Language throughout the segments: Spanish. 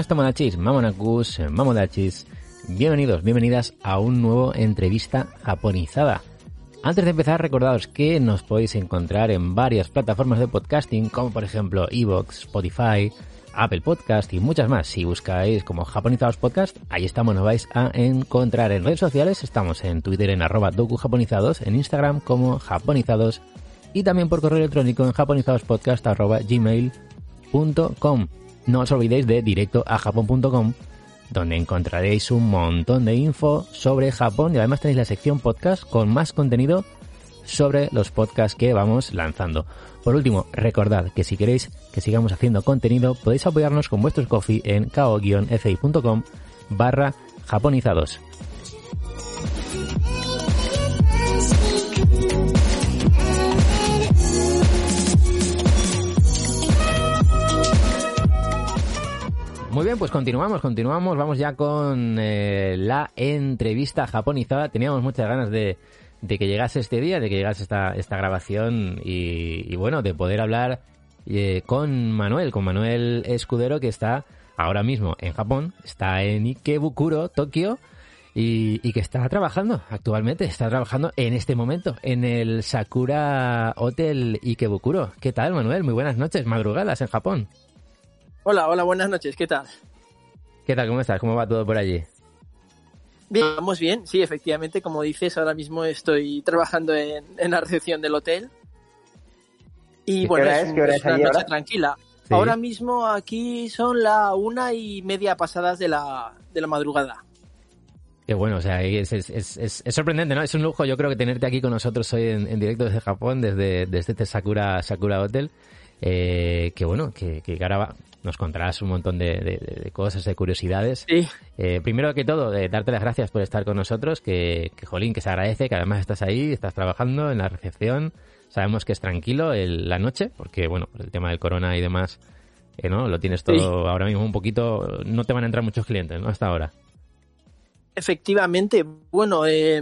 buenas tomodachis, mamonakus, mamodachis. Bienvenidos, bienvenidas a un nuevo entrevista japonizada. Antes de empezar, recordaos que nos podéis encontrar en varias plataformas de podcasting, como por ejemplo Evox, Spotify, Apple Podcast y muchas más. Si buscáis como Japonizados Podcast, ahí estamos, nos vais a encontrar en redes sociales. Estamos en Twitter en arroba dokujaponizados, en Instagram como japonizados y también por correo electrónico en japonizadospodcast arroba gmail.com. No os olvidéis de directo a japón.com donde encontraréis un montón de info sobre Japón y además tenéis la sección podcast con más contenido sobre los podcasts que vamos lanzando. Por último, recordad que si queréis que sigamos haciendo contenido, podéis apoyarnos con vuestros coffee en kao-fi.com barra japonizados. Muy bien, pues continuamos, continuamos. Vamos ya con eh, la entrevista japonizada. Teníamos muchas ganas de, de, que llegase este día, de que llegase esta, esta grabación y, bueno, de poder hablar eh, con Manuel, con Manuel Escudero, que está ahora mismo en Japón, está en Ikebukuro, Tokio, y, y, que está trabajando actualmente, está trabajando en este momento en el Sakura Hotel Ikebukuro. ¿Qué tal, Manuel? Muy buenas noches, madrugadas en Japón. Hola, hola, buenas noches, ¿qué tal? ¿Qué tal? ¿Cómo estás? ¿Cómo va todo por allí? Bien, vamos bien, sí, efectivamente, como dices, ahora mismo estoy trabajando en, en la recepción del hotel. Y bueno, hora es? ¿Qué hora es es una noche ahora? tranquila. Sí. Ahora mismo aquí son la una y media pasadas de la, de la madrugada. Qué bueno, o sea, es, es, es, es- es sorprendente, ¿no? Es un lujo, yo creo que tenerte aquí con nosotros hoy en, en directo desde Japón, desde, desde este Sakura, Sakura Hotel. Eh, que bueno, que, que ahora va- nos contarás un montón de, de- de cosas, de curiosidades. Sí, Eh, primero que todo, eh, darte las gracias por estar con nosotros, que, que jolín, que se agradece, que además estás ahí, estás trabajando en la recepción. Sabemos que es tranquilo el- la noche, porque bueno, por el tema del corona y demás, eh, ¿no? Lo tienes todo Sí. ahora mismo un poquito, no te van a entrar muchos clientes, ¿no? Hasta ahora. efectivamente. Bueno, eh,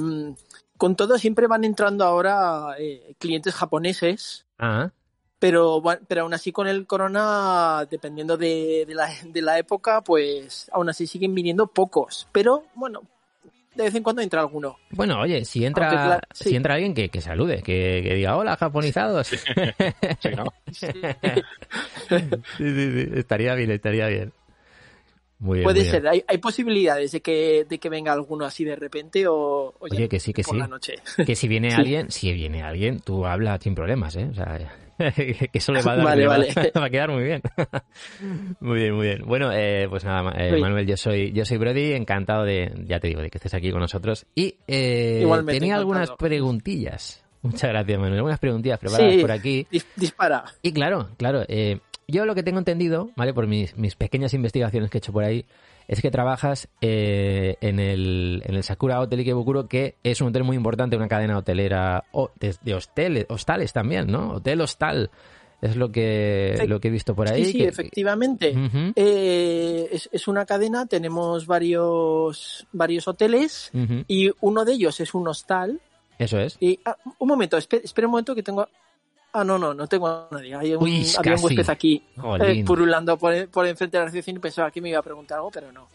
con todo siempre van entrando ahora eh, clientes japoneses. Ah, Pero, bueno, pero aún así con el corona, dependiendo de, de la, de la época, pues aún así siguen viniendo pocos. Pero bueno, de vez en cuando entra alguno. Bueno, oye, si entra, Aunque claro, sí. si entra alguien que, que salude, que, que diga hola japonizados. Sí, ¿no? sí, sí, sí, estaría bien, estaría bien. Muy bien. Puede muy bien. ser, hay, hay posibilidades de que, de que venga alguno así de repente o, o ya Oye, que sí, que por sí. la noche. Que si viene Sí. alguien, si viene alguien, tú hablas sin problemas, ¿eh? O sea, que eso le va a dar, Vale, vale. va a quedar muy bien. muy bien, muy bien. Bueno, eh, pues nada, eh, Sí. Manuel, yo soy, yo soy Brody, encantado de, ya te digo, de que estés aquí con nosotros. Y eh, Igualmente, tenía algunas preguntillas. Muchas gracias, Manuel. Algunas preguntillas preparadas Sí. por aquí. Dis- dispara. Y claro, claro, eh, yo lo que tengo entendido, ¿vale? Por mis, mis pequeñas investigaciones que he hecho por ahí, es que trabajas eh, en, el, en el Sakura Hotel Ikebukuro, que es un hotel muy importante, una cadena hotelera de, de hosteles, hostales también, ¿no? Hotel hostal. Es lo que, lo que he visto por ahí. Sí, sí, que- efectivamente. Eh, es, es una cadena, tenemos varios, varios hoteles y uno de ellos es un hostal. Eso es. Y, ah, un momento, espera, espera un momento que tengo... Ah, no, no, no tengo a nadie. Hay un, Uy, había un huésped aquí eh, purulando por, por enfrente de la recepción y pensaba que me iba a preguntar algo, pero no.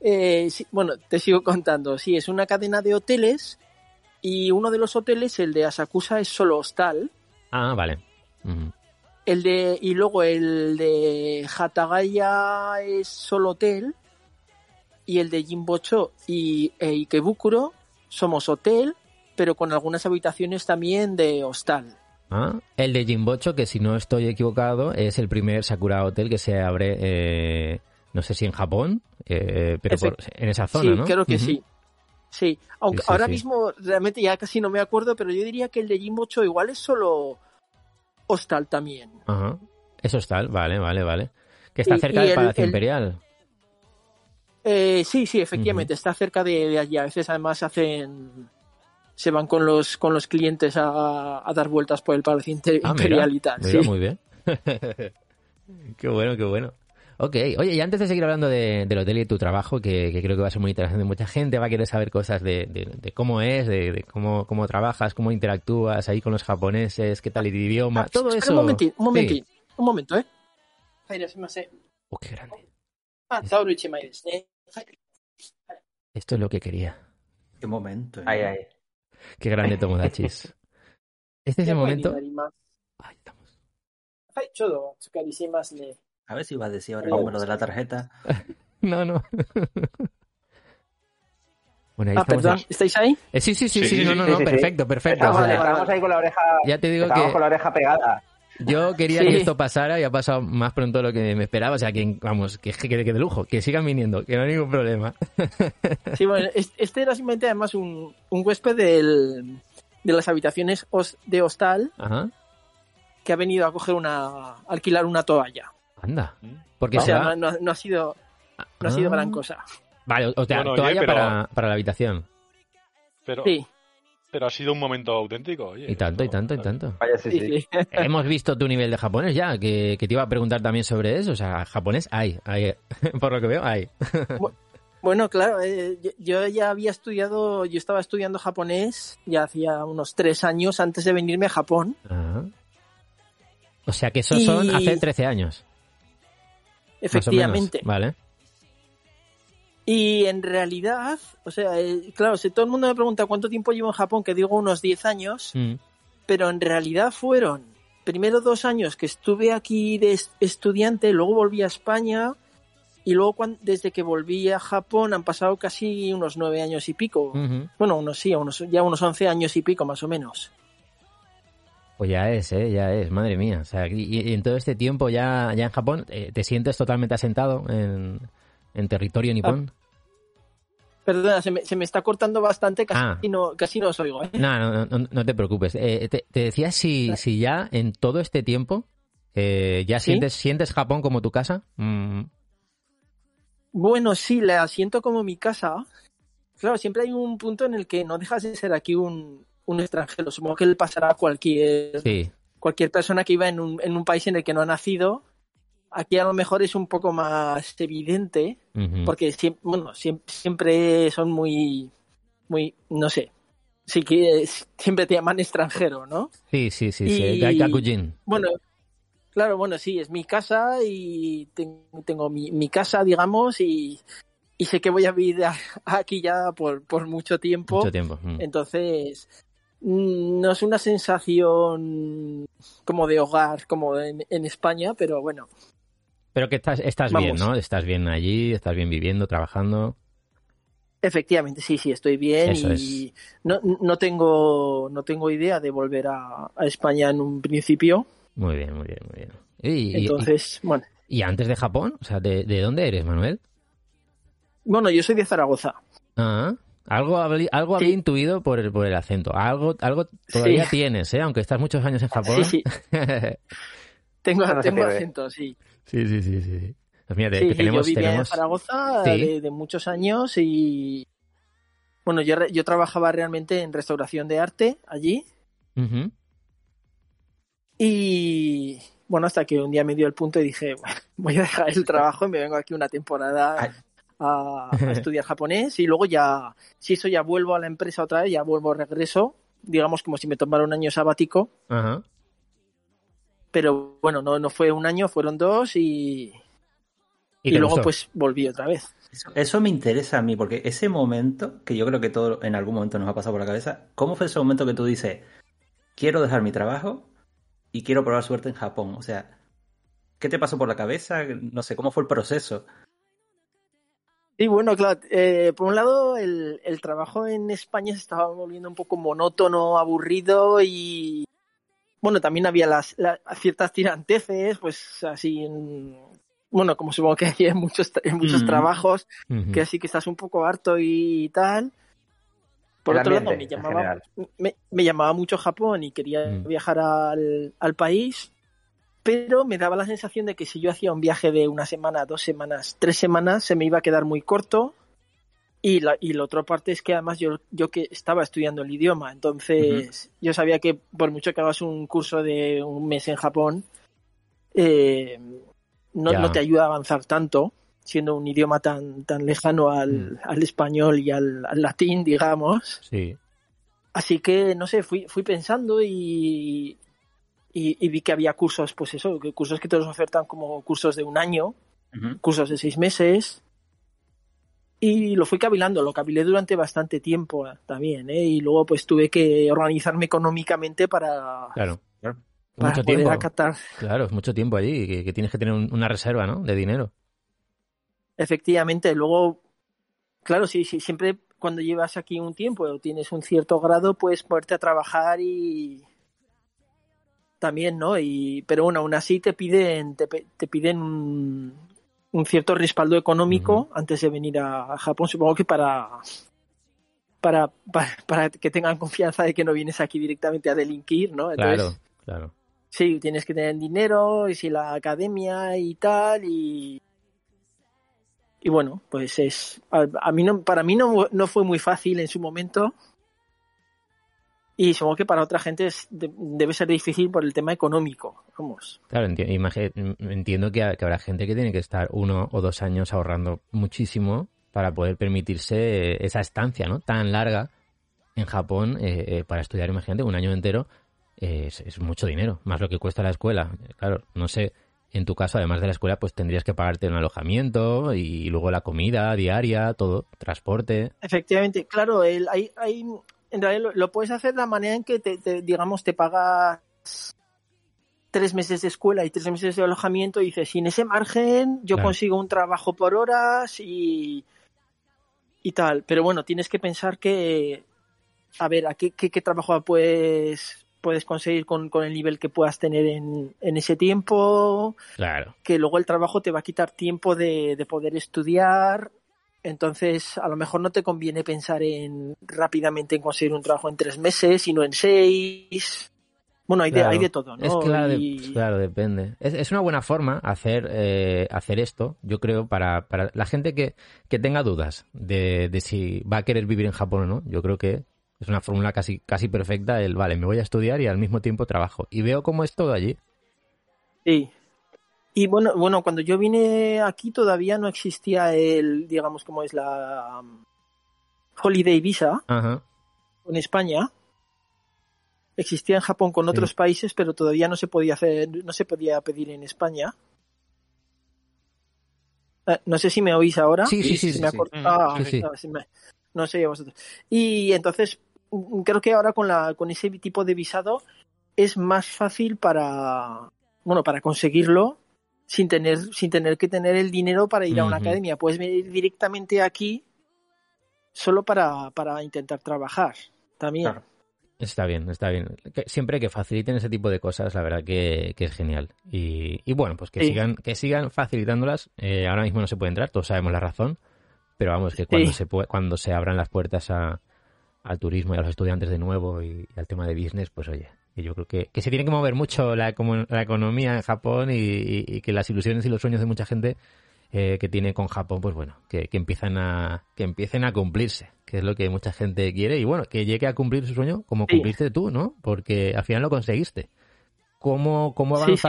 Eh, sí, bueno, te sigo contando. Sí, es una cadena de hoteles y uno de los hoteles, el de Asakusa, es solo hostal. Ah, vale. El de, y luego el de Hatagaya es solo hotel. Y el de Jimbocho y e Ikebukuro somos hotel, pero con algunas habitaciones también de hostal. Ah, el de Jimbocho, que si no estoy equivocado, es el primer Sakura Hotel que se abre, eh, no sé si en Japón, eh, pero por- en esa zona, sí, ¿no? creo que sí. Sí, aunque Sí, sí, ahora sí. mismo realmente ya casi no me acuerdo, pero yo diría que el de Jimbocho igual es solo hostal también. Ajá. Eso es tal, vale, vale, vale. Que está Y- cerca y del el- Palacio el- Imperial. Eh, sí, sí, efectivamente, está cerca de, de allí. A veces además hacen se van con los con los clientes a, a dar vueltas por el Palacio Inter- Ah, mira, Imperial y tal. mira, sí. muy bien. qué bueno, qué bueno. Ok, oye, y antes de seguir hablando de- del hotel y de tu trabajo, que, que creo que va a ser muy interesante, mucha gente va a querer saber cosas de, de- de cómo es, de, de cómo, cómo trabajas, cómo interactúas ahí con los japoneses, qué tal el idioma, Ah, todo eso. Un momentín, un Sí. momentín, un momento, ¿eh? Oh, qué grande. Ah. Esto es lo que quería. Qué momento. ¿eh? Ahí, ahí. Qué grande Tomodachis. Este es el momento. Ahí estamos. A ver si vas a decir ahora el número de la tarjeta. No, no. Bueno, ahí ah, perdón, ¿estáis ahí? Eh, sí, sí, sí, sí, no, no, no, perfecto, perfecto. Estamos, o sea, estamos ahí con la oreja, ya te digo estamos con la oreja pegada yo quería Sí. que esto pasara y ha pasado más pronto de lo que me esperaba. O sea, que vamos, que, que, que de lujo, que sigan viniendo, que no hay ningún problema. Sí, bueno, es- este era simplemente además un, un huésped del, de las habitaciones de hostal Ajá. que ha venido a coger una, a alquilar una toalla. Anda. Porque O se sea, va. no, ha sido, no ha sido Ah. gran cosa. Vale, o sea, Bueno, oye, toalla pero- para, para la habitación. Pero, Sí, pero ha sido un momento auténtico, oye. Y tanto, y tanto, y tanto. Vaya, sí, sí. Hemos visto tu nivel de japonés ya, que, que te iba a preguntar también sobre eso. O sea, japonés hay, hay. Por lo que veo, hay. Bueno, claro, eh, yo- ya había estudiado, yo estaba estudiando japonés ya hacía unos tres años antes de venirme a Japón. Ajá. O sea, que esos Y- son hace 13 años. más o menos. Efectivamente. Vale. Y en realidad, o sea, eh, claro, si todo el mundo me pregunta cuánto tiempo llevo en Japón, que digo unos 10 años, Mm. pero en realidad fueron primero dos años que estuve aquí de es- estudiante, luego volví a España y luego cuan- desde que volví a Japón han pasado casi unos nueve años y pico. Bueno, unos sí, unos, ya unos 11 años y pico más o menos. Pues ya es, ¿eh? Ya es, madre mía. O sea, y, y en todo este tiempo ya, ya en Japón, eh, ¿te sientes totalmente asentado en, en territorio nipón? Perdona, se me, se me está cortando bastante, casi, Ah. no, casi no os oigo. ¿eh? No, no, no, no te preocupes. Eh, te, te decía si, si ya en todo este tiempo eh, ya ¿Sí? sientes, sientes Japón como tu casa. Mm, Bueno, sí, la siento como mi casa. Claro, siempre hay un punto en el que no dejas de ser aquí un, un extranjero. Supongo que le pasará a cualquier, sí. cualquier persona que iba en un, en un país en el que no ha nacido. Aquí a lo mejor es un poco más evidente, porque siempre, bueno, siem- siempre son muy, muy, no sé, sí que siempre te llaman extranjero, ¿no? Sí, sí, sí, sí. y- Gaikakujin. Bueno, claro, bueno, sí, es mi casa y ten- tengo mi, mi casa, digamos, y, y sé que voy a vivir aquí ya por, por mucho tiempo. Mucho tiempo. mm. Entonces, mm, no es una sensación como de hogar, como en, en España, pero bueno, Pero que estás, estás Vamos. bien, ¿no? Estás bien allí, estás bien viviendo, trabajando. efectivamente, sí, sí, estoy bien Eso y no, no tengo no tengo idea de volver a, a España en un principio. Muy bien, muy bien, muy bien. Y, y- Entonces, bueno, y antes de Japón, o sea, ¿de, de dónde eres, Manuel? bueno, yo soy de Zaragoza. Ah, algo, algo Sí. había intuido por el, por el acento. Algo, algo todavía Sí. tienes, ¿eh? Aunque estás muchos años en Japón. Sí, sí, tengo, no acento, sí. Sí, sí, sí, sí. Pues mira, Sí, que tenemos, yo vivía tenemos... en Zaragoza Sí. de, de muchos años y bueno, yo, yo trabajaba realmente en restauración de arte allí Ujú. y bueno, hasta que un día me dio el punto y dije, "Bueno, voy a dejar el trabajo y me vengo aquí una temporada Ay. a, a estudiar japonés y luego ya, si eso ya vuelvo a la empresa otra vez, ya vuelvo, regreso, digamos como si me tomara un año sabático, Ajá. Pero bueno, no, no fue un año, fueron dos y, Y, luego gustó. pues volví otra vez. Eso, eso me interesa a mí, porque ese momento, que yo creo que todo en algún momento nos ha pasado por la cabeza, ¿cómo fue ese momento que tú dices, quiero dejar mi trabajo y quiero probar suerte en Japón? O sea, ¿qué te pasó por la cabeza? No sé, ¿cómo fue el proceso? Sí, bueno, claro. eh, por un lado, el, el trabajo en España se estaba volviendo un poco monótono, aburrido y. Bueno, también había las, la- ciertas tiranteces, pues así. en- bueno, como supongo que hay en muchos, en muchos Mm. trabajos, que así que estás un poco harto y tal. Por El otro lado, me llamaba, me, me llamaba mucho Japón y quería Mm. viajar al, al país, pero me daba la sensación de que si yo hacía un viaje de una semana, dos semanas, tres semanas, se me iba a quedar muy corto. Y la, y la otra parte es que además yo, yo que estaba estudiando el idioma, entonces yo sabía que por mucho que hagas un curso de un mes en Japón, eh, no, no te ayuda a avanzar tanto, siendo un idioma tan, tan lejano al, Mm. al español y al, al latín, digamos. Sí. Así que, no sé, fui, fui pensando y, y, y vi que había cursos, pues eso, que cursos que te los ofertan como cursos de un año cursos de seis meses. Y lo fui cavilando, lo cavilé durante bastante tiempo eh, también, ¿eh? Y luego pues tuve que organizarme económicamente para, Claro. Para Mucho poder tiempo. acatar. Claro, es mucho tiempo allí, que, que tienes que tener un- una reserva, ¿no? De dinero. Efectivamente, luego, claro, sí, sí, siempre cuando llevas aquí un tiempo o tienes un cierto grado, puedes ponerte a trabajar y también, ¿no? Y, pero bueno, aún así te piden, te, pe- te piden un, un cierto respaldo económico antes de venir a, a Japón, supongo que para, para, para, para que tengan confianza de que no vienes aquí directamente a delinquir, ¿no? Entonces, Claro, claro. Sí, tienes que tener dinero y si la academia y tal y y bueno, pues es a, a mí no para mí no, no fue muy fácil en su momento y supongo que para otra gente es- de- debe ser difícil por el tema económico, vamos. Claro, enti- entiendo que, ha- que habrá gente que tiene que estar uno o dos años ahorrando muchísimo para poder permitirse eh, esa estancia, ¿no? Tan larga en Japón eh, eh, para estudiar, imagínate, un año entero eh, es, es mucho dinero, más lo que cuesta la escuela. Claro, no sé, en tu caso, además de la escuela, pues tendrías que pagarte un alojamiento y luego la comida diaria, todo, transporte. Efectivamente, claro, el, hay, hay, en realidad lo, lo puedes hacer de la manera en que te, te- digamos te pagas tres meses de escuela y tres meses de alojamiento y dices, sin ese margen yo Claro. consigo un trabajo por horas y, y tal. Pero bueno, tienes que pensar que, a ver, ¿a qué, qué, qué trabajo puedes, puedes conseguir con, con el nivel que puedas tener en, en ese tiempo? Claro. que luego el trabajo te va a quitar tiempo de, de poder estudiar. Entonces, a lo mejor no te conviene pensar en rápidamente en conseguir un trabajo en tres meses, sino en seis. Bueno, hay, Claro. de, hay de todo, ¿no? Es claro, de- claro, depende. Es, es una buena forma hacer, eh, hacer esto, yo creo, para, para la gente que, que tenga dudas de, de si va a querer vivir en Japón o no. Yo creo que es una fórmula casi, casi perfecta el, vale, me voy a estudiar y al mismo tiempo trabajo. Y veo cómo es todo allí. Sí. Y bueno, bueno, cuando yo vine aquí todavía no existía el, digamos, como es la um, Holiday Visa Ajá. en España. Existía en Japón con Sí. otros países, pero todavía no se podía hacer, no se podía pedir en España. Eh, no sé si me oís ahora. Sí, sí, sí, Se sí, me ha sí. Ah, sí. no, no sé vosotros. Y entonces mm, creo que ahora con la con ese tipo de visado es más fácil para bueno para conseguirlo sin tener sin tener que tener el dinero para ir a una academia. Puedes venir directamente aquí solo para, para intentar trabajar también. Claro. Está bien, está bien. Que- siempre que faciliten ese tipo de cosas, la verdad que, que es genial. Y, y bueno, pues que Sí. sigan, que sigan facilitándolas. Eh, ahora mismo no se puede entrar, todos sabemos la razón. Pero vamos, que cuando Sí. se cuando se abran las puertas a- al turismo y a los estudiantes de nuevo y, y al tema de business, pues oye, que yo creo que, que se tiene que mover mucho la, econo- la economía en Japón y, y- y que las ilusiones y los sueños de mucha gente eh, que tiene con Japón, pues bueno, que, que empiezan a, que empiecen a cumplirse, que es lo que mucha gente quiere, y bueno, que llegue a cumplir su sueño como Sí. cumpliste tú, ¿no? Porque al final lo conseguiste. ¿Cómo, cómo Sí, sí, avanza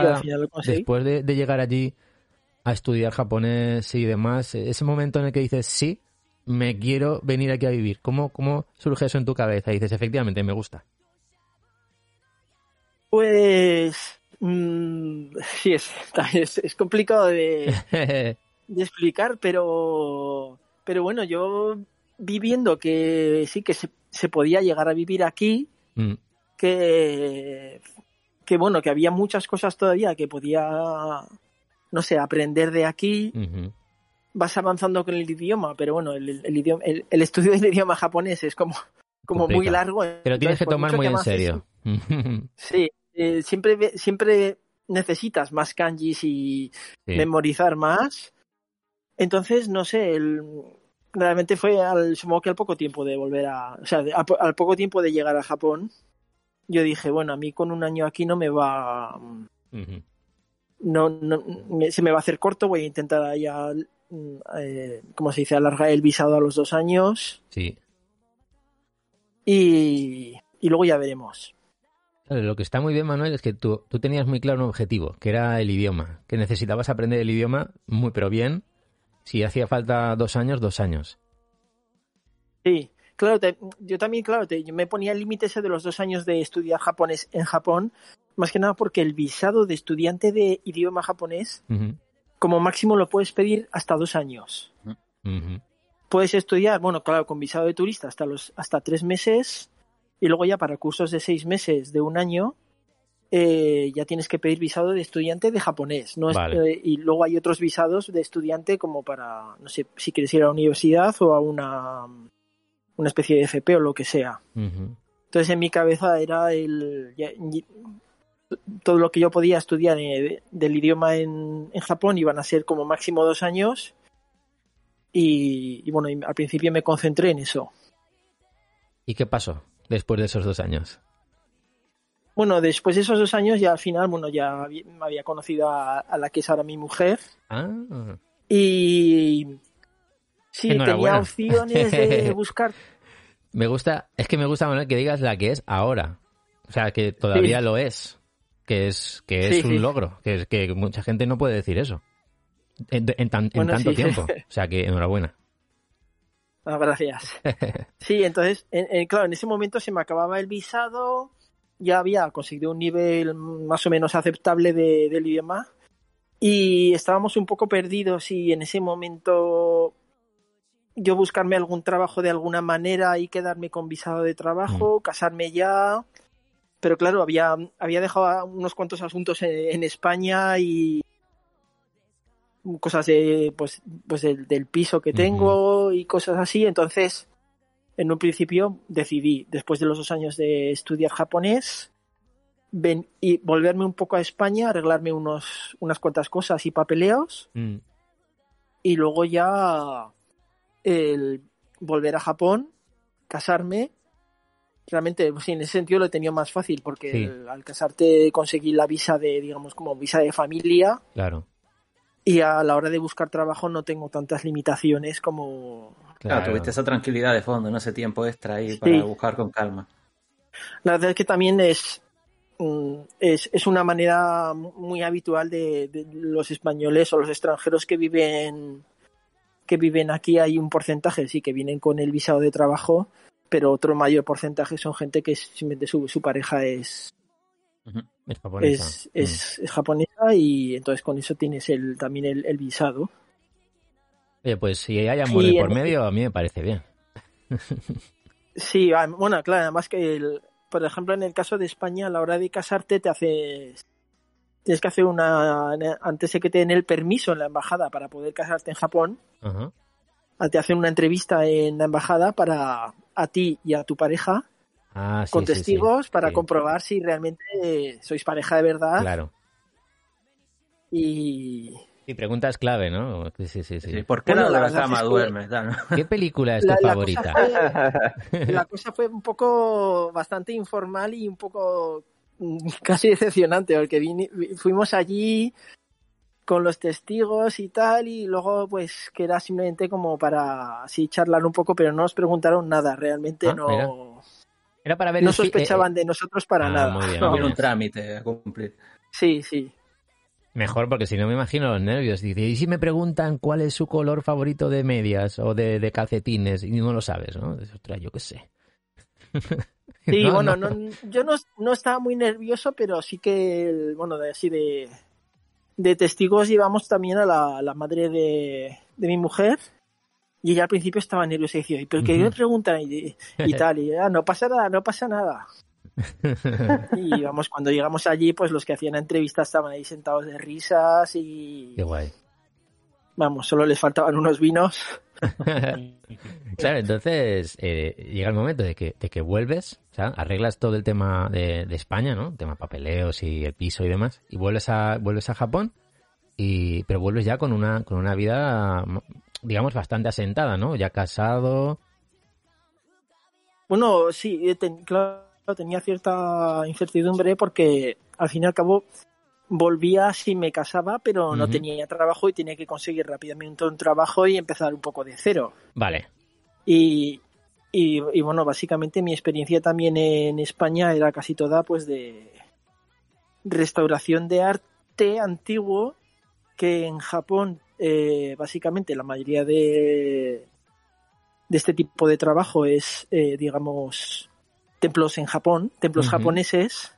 después de, de llegar allí a estudiar japonés y demás, ese momento en el que dices, sí, me quiero venir aquí a vivir? ¿Cómo, cómo surge eso en tu cabeza? Y dices, efectivamente, me gusta. Pues mm, sí, es, es, es complicado de, de explicar, pero, pero bueno, yo viviendo que sí que se, se podía llegar a vivir aquí, Mm, que, que bueno, que había muchas cosas todavía que podía, no sé, aprender de aquí, vas avanzando con el idioma, pero bueno, el, idioma, el, el estudio del idioma japonés es como, como muy largo. Pero tienes entonces, que tomar muy que en serio. Sí, eh, siempre, siempre necesitas más kanjis y Sí. memorizar más. Entonces, no sé, el- realmente fue al, supongo que al poco tiempo de volver a, o sea, a al poco tiempo de llegar a Japón, yo dije, bueno, a mí con un año aquí no me va, no, no me- se me va a hacer corto, voy a intentar allá, mm, eh, ¿cómo se dice?, alargar el visado a los dos años Sí. y, y luego ya veremos. Lo que está muy bien, Manuel, es que tú, tú tenías muy claro un objetivo, que era el idioma, que necesitabas aprender el idioma muy, pero bien. Si hacía falta dos años, dos años. Sí, claro, te- yo también, claro, te- yo me ponía el límite ese de los dos años de estudiar japonés en Japón, más que nada porque el visado de estudiante de idioma japonés como máximo lo puedes pedir hasta dos años. Puedes estudiar, bueno, claro, con visado de turista hasta los hasta tres meses y luego ya para cursos de seis meses, de un año, eh, ya tienes que pedir visado de estudiante de japonés. No Vale. eh, y luego hay otros visados de estudiante como para, no sé, si quieres ir a la universidad o a una, una especie de FP o lo que sea. Entonces en mi cabeza era el ya- todo lo que yo podía estudiar eh, del idioma en, en Japón iban a ser como máximo dos años y, y bueno, al principio me concentré en eso. ¿Y qué pasó después de esos dos años? Bueno, después de esos dos años ya al final, bueno, ya había- me había conocido a, a la que es ahora mi mujer Ah, y sí, tenía opciones de buscar me gusta, es que me gusta, Manuel, que digas la que es ahora. O sea, que todavía Sí. lo es. Que es, que es Sí, un sí. logro. Que, es- que mucha gente no puede decir eso. En, en tan- en Bueno, tanto tiempo. O sea, que enhorabuena. Ah, gracias. Sí, entonces, en- en- claro, en ese momento se me acababa el visado, ya había conseguido un nivel más o menos aceptable de- del idioma y estábamos un poco perdidos y en ese momento yo buscarme algún trabajo de alguna manera y quedarme con visado de trabajo, casarme ya, pero claro, había, había dejado unos cuantos asuntos en, en España y cosas de, pues, pues del, del piso que tengo y cosas así. Entonces, en un principio decidí, después de los dos años de estudiar japonés, ven, y volverme un poco a España, arreglarme unos, unas cuantas cosas y papeleos, Mm, y luego ya el volver a Japón, casarme. Realmente, pues, en ese sentido lo he tenido más fácil, porque Sí. el- al casarte conseguí la visa de, digamos, como visa de familia, claro. Y a la hora de buscar trabajo no tengo tantas limitaciones como... Claro, Claro. tuviste esa tranquilidad de fondo, no ese tiempo extra ahí para Sí. buscar con calma. La verdad es que también es, mm, es, es una manera muy habitual de, de los españoles o los extranjeros que viven que viven aquí hay un porcentaje sí que vienen con el visado de trabajo pero otro mayor porcentaje son gente que simplemente su, su pareja es. Es japonesa. es, es, es japonesa y entonces con eso tienes el también el, el visado Mm. Oye, pues si hay amor Y por medio, a mí me parece bien. Sí, ah, bueno, claro, además que, el, por ejemplo, en el caso de España, a la hora de casarte te haces... Tienes que hacer una... Antes de que te den el permiso en la embajada para poder casarte en Japón, Ajá. te hacen una entrevista en la embajada para a ti y a tu pareja Ah, sí, con sí, sí. testigos para Sí, comprobar si realmente eh, sois pareja de verdad Claro. y Y preguntas clave, ¿no? Sí, sí, sí. ¿Por qué Bueno, de la cama es que- duermes? ¿no? ¿Qué película es tu la, la favorita? cosa fue, la cosa fue un poco bastante informal y un poco mm, casi decepcionante porque fuimos allí con los testigos y tal y luego pues que era simplemente como para así charlar un poco pero no nos preguntaron nada realmente Ah, no mira. Era para ver no sospechaban eh, de nosotros para Ah, nada muy bien, No. muy Había un trámite a cumplir. sí sí Mejor, porque si no me imagino los nervios. Dice, ¿y si me preguntan cuál es su color favorito de medias o de, de calcetines? Y no lo sabes, ¿no? Dices, Ostras, yo qué sé. Sí, No, bueno, no. no- yo no, no estaba muy nervioso, pero sí que, el- bueno, de, así de, de testigos llevamos también a la, la madre de, de mi mujer. Y ella al principio estaba nerviosa y decía, ¿pero Ujú. me preguntan? Y, y tal, y ah, no pasa nada, no pasa nada. Y vamos, cuando llegamos allí, pues los que hacían la entrevista estaban ahí sentados de risas y, Qué guay. vamos, solo les faltaban unos vinos. claro, entonces eh, llega el momento de que, de que vuelves, o sea, arreglas todo el tema de, de España, ¿no? El tema papeleos y el piso y demás, y vuelves a, vuelves a Japón, y, pero vuelves ya con una, con una vida, digamos, bastante asentada, ¿no? Ya casado. Bueno, sí, eh, ten- claro, tenía cierta incertidumbre porque al fin y al cabo volvía si me casaba, pero no tenía trabajo y tenía que conseguir rápidamente un trabajo y empezar un poco de cero. Vale. Y, y, y, bueno, básicamente mi experiencia también en España era casi toda pues de restauración de arte antiguo que en Japón eh, básicamente la mayoría de, de este tipo de trabajo es, eh, digamos, templos en Japón, templos japoneses,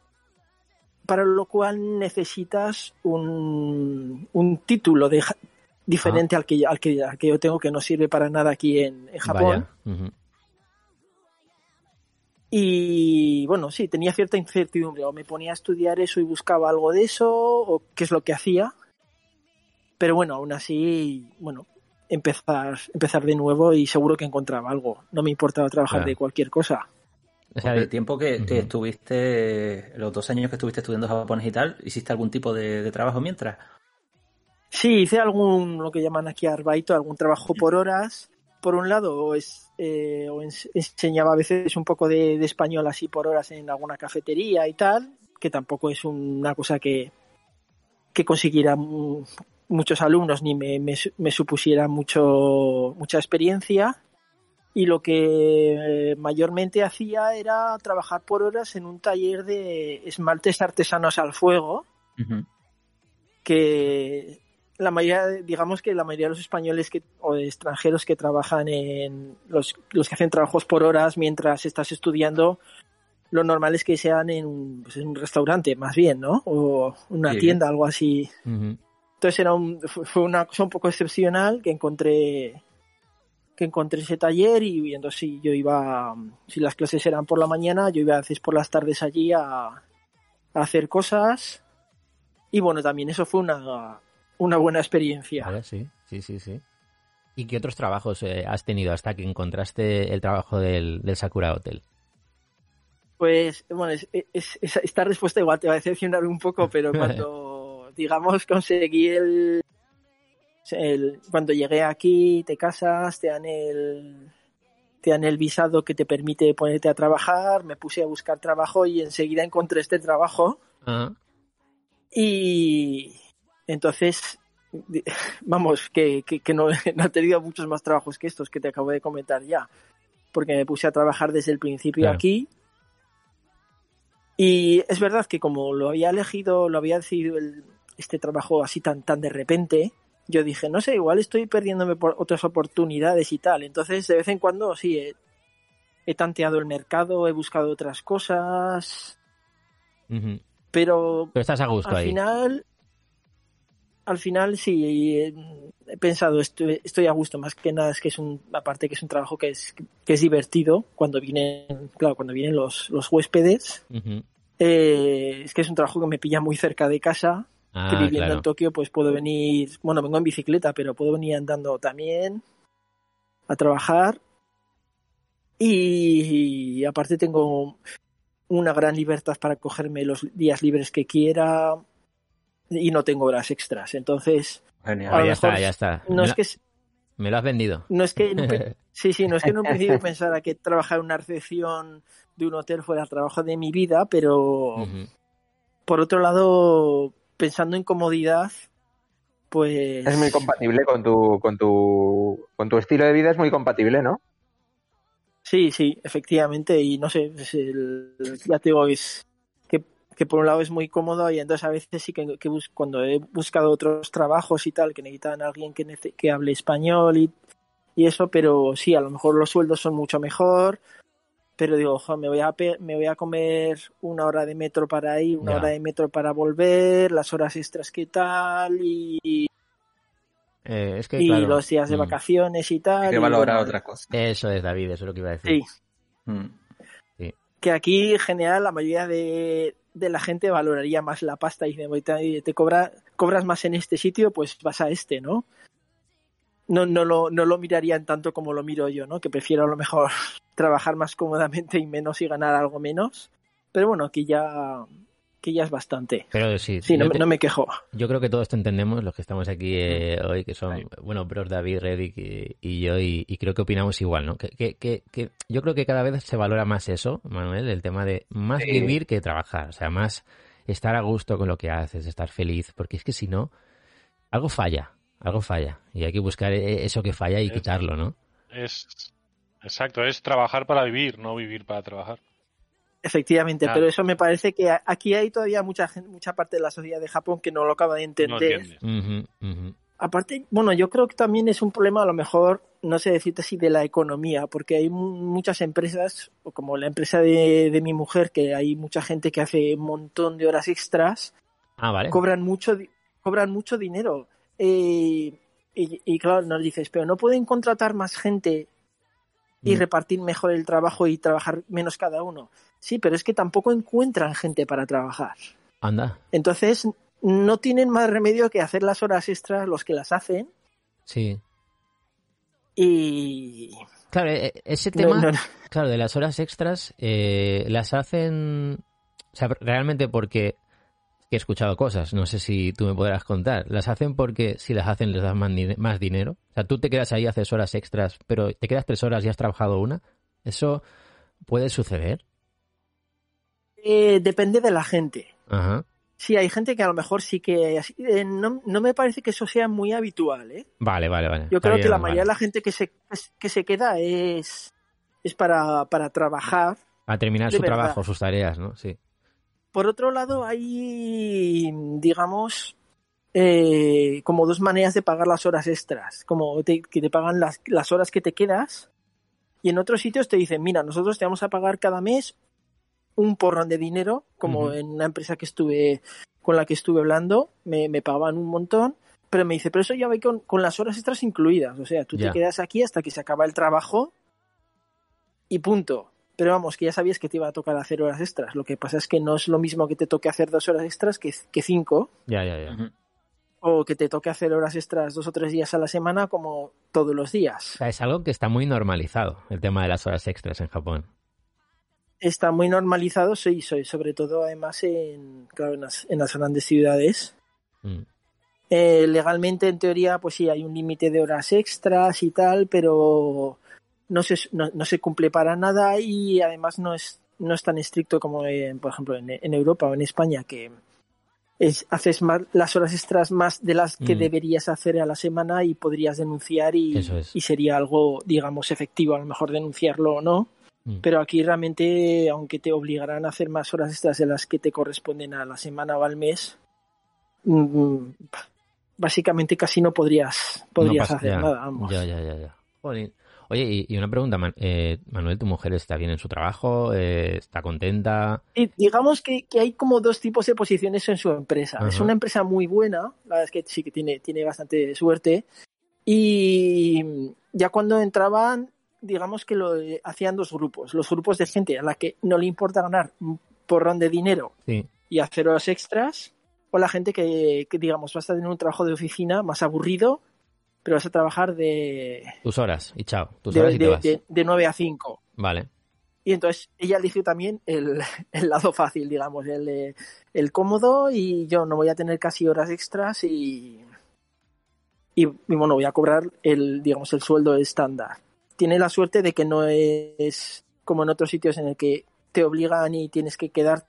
para lo cual necesitas un, un título de, diferente al, que, al, que, al que yo tengo, que no sirve para nada aquí en, en Japón. Y bueno, sí, tenía cierta incertidumbre. O me ponía a estudiar eso y buscaba algo de eso, o qué es lo que hacía. Pero bueno, aún así, bueno, empezar, empezar de nuevo y seguro que encontraba algo. No me importaba trabajar Claro. de cualquier cosa. O sea, el tiempo que, estuviste, los dos años que estuviste estudiando japonés y tal, ¿hiciste algún tipo de, de trabajo mientras? Sí, hice algún, lo que llaman aquí arbaito, algún trabajo por horas. Por un lado, es, eh, enseñaba a veces un poco de, de español así por horas en alguna cafetería y tal, que tampoco es una cosa que, que consiguiera muchos alumnos ni me, me me supusiera mucho, mucha experiencia. Y lo que eh, mayormente hacía era trabajar por horas en un taller de esmaltes artesanos al fuego que la mayoría, digamos que la mayoría de los españoles que, o de extranjeros que trabajan en los, los que hacen trabajos por horas mientras estás estudiando, lo normal es que sean en, un- pues en un restaurante, más bien, ¿no? O una Sí. tienda, algo así. Entonces era un, fue una cosa un poco excepcional que encontré que encontré ese taller y, y entonces sí, yo iba, si las clases eran por la mañana, yo iba a veces por las tardes allí a, a hacer cosas y bueno, también eso fue una, una buena experiencia. Vale, sí, sí, sí, sí. ¿Y qué otros trabajos eh, has tenido hasta que encontraste el trabajo del, del Sakura Hotel? Pues bueno, es- es- es- esta respuesta igual te va a decepcionar un poco, pero cuando, digamos, conseguí el, el- Cuando llegué aquí, te casas, te dan el... Te dan el visado que te permite ponerte a trabajar, me puse a buscar trabajo y enseguida encontré este trabajo y entonces, vamos, que, que, que no, no he tenido muchos más trabajos que estos que te acabo de comentar ya, porque me puse a trabajar desde el principio Claro. aquí. Y es verdad que como lo había elegido, lo había decidido el- este trabajo así tan, tan de repente, yo dije, no sé, igual estoy perdiéndome por otras oportunidades y tal. Entonces, de vez en cuando, sí, he, he tanteado el mercado, he buscado otras cosas, pero Pero estás a gusto al ahí. final al final sí he pensado estoy, estoy a gusto más que nada es que es un aparte que es un trabajo que es que es divertido cuando vienen claro cuando vienen los, los huéspedes eh, es que es un trabajo que me pilla muy cerca de casa Ah, que viviendo claro. en Tokio pues puedo venir bueno vengo en bicicleta pero puedo venir andando también a trabajar y, aparte tengo una gran libertad para cogerme los días libres que quiera y no tengo horas extras entonces Genial. A Ah, lo ya mejor está, ya está. no me, es lo, que es- me lo has vendido. no es que sí sí no es que en un principio pensara que trabajar en una recepción de un hotel fuera el trabajo de mi vida pero por otro lado pensando en comodidad pues Es muy compatible con tu, con tu, con tu estilo de vida, es muy compatible, ¿no? Sí, sí, efectivamente, y no sé, es el- ya te digo, es que, que por un lado es muy cómodo y entonces a veces sí que, que bus- cuando he buscado otros trabajos y tal, que necesitan a alguien que, que hable español y, y eso, pero sí, a lo mejor los sueldos son mucho mejor, pero digo, ojo, me voy a, me voy a comer una hora de metro para ir, una Ya. hora de metro para volver, las horas extras que tal, y, Eh, es que, y claro, los días de mm, vacaciones y tal. Hay que y valorar bueno, otras cosas. Eso es, David, eso es lo que iba a decir. Sí, Mm. que aquí en general la mayoría de, de la gente valoraría más la pasta y dice, "Oye, te, te cobra, cobras más en este sitio, pues vas a este, ¿no? No, no, lo, no lo mirarían tanto como lo miro yo, ¿no? Que prefiero a lo mejor trabajar más cómodamente y menos y ganar algo menos. Pero bueno, aquí ya, que ya es bastante. Pero sí, Sí, yo, no, te- no me quejo. yo creo que todo esto entendemos, los que estamos aquí eh, hoy, que son, bueno, Bros David, Reddick y, y yo, y, y creo que opinamos igual, ¿no? Que, que, que, que yo creo que cada vez se valora más eso, Manuel, el tema de más Sí. vivir que trabajar, o sea, más estar a gusto con lo que haces, estar feliz, porque es que si no, algo falla, algo falla, y hay que buscar eh, eso que falla y Es- quitarlo, ¿no? Es exacto, es trabajar para vivir, no vivir para trabajar. Efectivamente, Claro. pero eso me parece que aquí hay todavía mucha gente, mucha parte de la sociedad de Japón que no lo acaba de No entender. Aparte, bueno, yo creo que también es un problema a lo mejor no sé decirte si de la economía, porque hay mu- muchas empresas, o como la empresa de, de mi mujer, que hay mucha gente que hace un montón de horas extras, Ah, vale. cobran mucho, cobran mucho dinero. Eh, y, y claro, nos dices, pero no pueden contratar más gente y Mm. repartir mejor el trabajo y trabajar menos cada uno. Sí, pero es que tampoco encuentran gente para trabajar. Anda. Entonces, no tienen más remedio que hacer las horas extras los que las hacen Sí. y... Claro, e- e- ese tema, no- no. claro, de las horas extras, eh, las hacen, o sea, realmente porque que he escuchado cosas, no sé si tú me podrás contar, las hacen porque si las hacen les das más, dinero. O sea, tú te quedas ahí, haces horas extras, pero te quedas tres horas y has trabajado una. ¿Eso puede suceder? Eh, depende de la gente. Ajá. Sí, hay gente que a lo mejor sí que... eh, no, no me parece que eso sea muy habitual, ¿eh? Vale, vale, vale. Yo creo que la mayoría de la gente que se, que se queda es, es para, para trabajar. A terminar su verdad. trabajo, sus tareas, ¿no? Sí. Por otro lado, hay, digamos, eh, como dos maneras de pagar las horas extras. Como te- que te pagan las, las horas que te quedas. Y en otros sitios te dicen, mira, nosotros te vamos a pagar cada mes un porrón de dinero, como en una empresa que estuve con la que estuve hablando, me, me pagaban un montón, pero me dice, pero eso ya va con, con las horas extras incluidas, o sea, tú te quedas aquí hasta que se acaba el trabajo y punto. Pero vamos, que ya sabías que te iba a tocar hacer horas extras. Lo que pasa es que no es lo mismo que te toque hacer dos horas extras que, que cinco, Ya, ya, ya. O que te toque hacer horas extras dos o tres días a la semana como todos los días. O sea, es algo que está muy normalizado, el tema de las horas extras en Japón. Está muy normalizado, sí, soy, sobre todo además en, claro, en, las, en las grandes ciudades. Mm. Eh, legalmente, en teoría, pues sí, hay un límite de horas extras y tal, pero no se, no, no se cumple para nada y además no es, no es tan estricto como, en, por ejemplo, en, en Europa o en España, que es, haces más, las horas extras más de las que Mm. deberías hacer a la semana y podrías denunciar y, es. y sería algo, digamos, efectivo, a lo mejor denunciarlo o no. Mm. Pero aquí realmente, aunque te obligarán a hacer más horas extras de las que te corresponden a la semana o al mes, mm, básicamente casi no podrías, podrías No hacer ya, nada. vamos. Ya, ya, ya, ya. Jolín. Oye, y, y una pregunta, Man- eh, Manuel, ¿tu mujer está bien en su trabajo? Eh, ¿Está contenta? Y digamos que, que hay como dos tipos de posiciones en su empresa. Es Ajá. una empresa muy buena, la verdad es que sí que tiene, tiene bastante suerte. Y ya cuando entraban, digamos que lo hacían dos grupos. Los grupos de gente a la que no le importa ganar un porrón de dinero Sí. y hacer horas extras, o la gente que, que, digamos, vas a tener un trabajo de oficina más aburrido, pero vas a trabajar de, Tus horas y chao. Tus de, horas y te de- vas. de- de 9 a 5. Vale. Y entonces ella eligió también el, el lado fácil, digamos, el, de- el cómodo y yo no voy a tener casi horas extras y, y, y, bueno, voy a cobrar el, digamos, el sueldo estándar. Tiene la suerte de que no es como en otros sitios en el que te obligan y tienes que quedarte.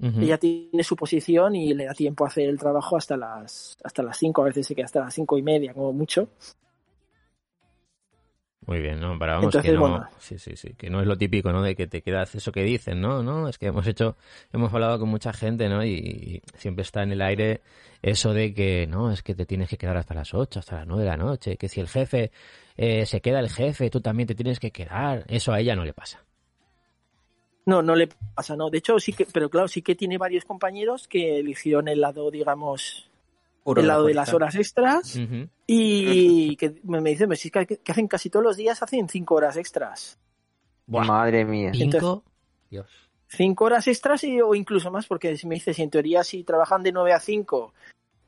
Ella tiene su posición y le da tiempo a hacer el trabajo hasta las hasta las 5, a veces se queda hasta las cinco y media, como mucho. Muy bien, ¿no? Para vamos, Entonces, que no, bueno. sí, sí, sí, que no es lo típico, ¿no? De que te quedas eso que dicen, ¿no? No, es que hemos hecho, hemos hablado con mucha gente, ¿no? Y, y siempre está en el aire eso de que, no, es que te tienes que quedar hasta las 8, hasta las 9 de la noche, que si el jefe eh, se queda el jefe, tú también te tienes que quedar. Eso a ella no le pasa. No, no le pasa, no. De hecho, sí que, pero claro, sí que tiene varios compañeros que eligieron el lado, digamos, Puro el lado de la las horas extras y que me, me dicen, "Pues que, que hacen casi todos los días, hacen cinco horas extras. Buah. Madre mía. Cinco. Dios. Cinco horas extras y, o incluso más, porque si me dices, si en teoría si trabajan de 9 a 5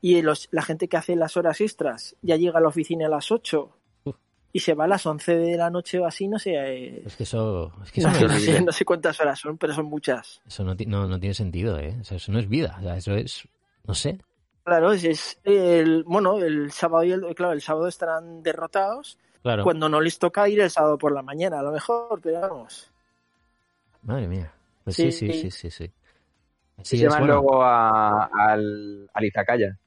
y los, la gente que hace las horas extras ya llega a la oficina a las 8 Uf. Y se va a las 11 de la noche o así, no sé, eh, Es que eso, es que eso no, no, no es- sé, no sé cuántas horas son, pero son muchas. eso no, no, no tiene sentido, ¿eh? O sea, eso no es vida. O sea, eso es, no sé. Claro, es, es el, bueno, el sábado y el, claro, el sábado estarán derrotados Claro. cuando no les toca ir el sábado por la mañana, a lo mejor, pero vamos. Madre mía. Pues sí, sí, Sí. sí, sí, sí. Sí, se es van bueno. luego a, al, al Izakaya.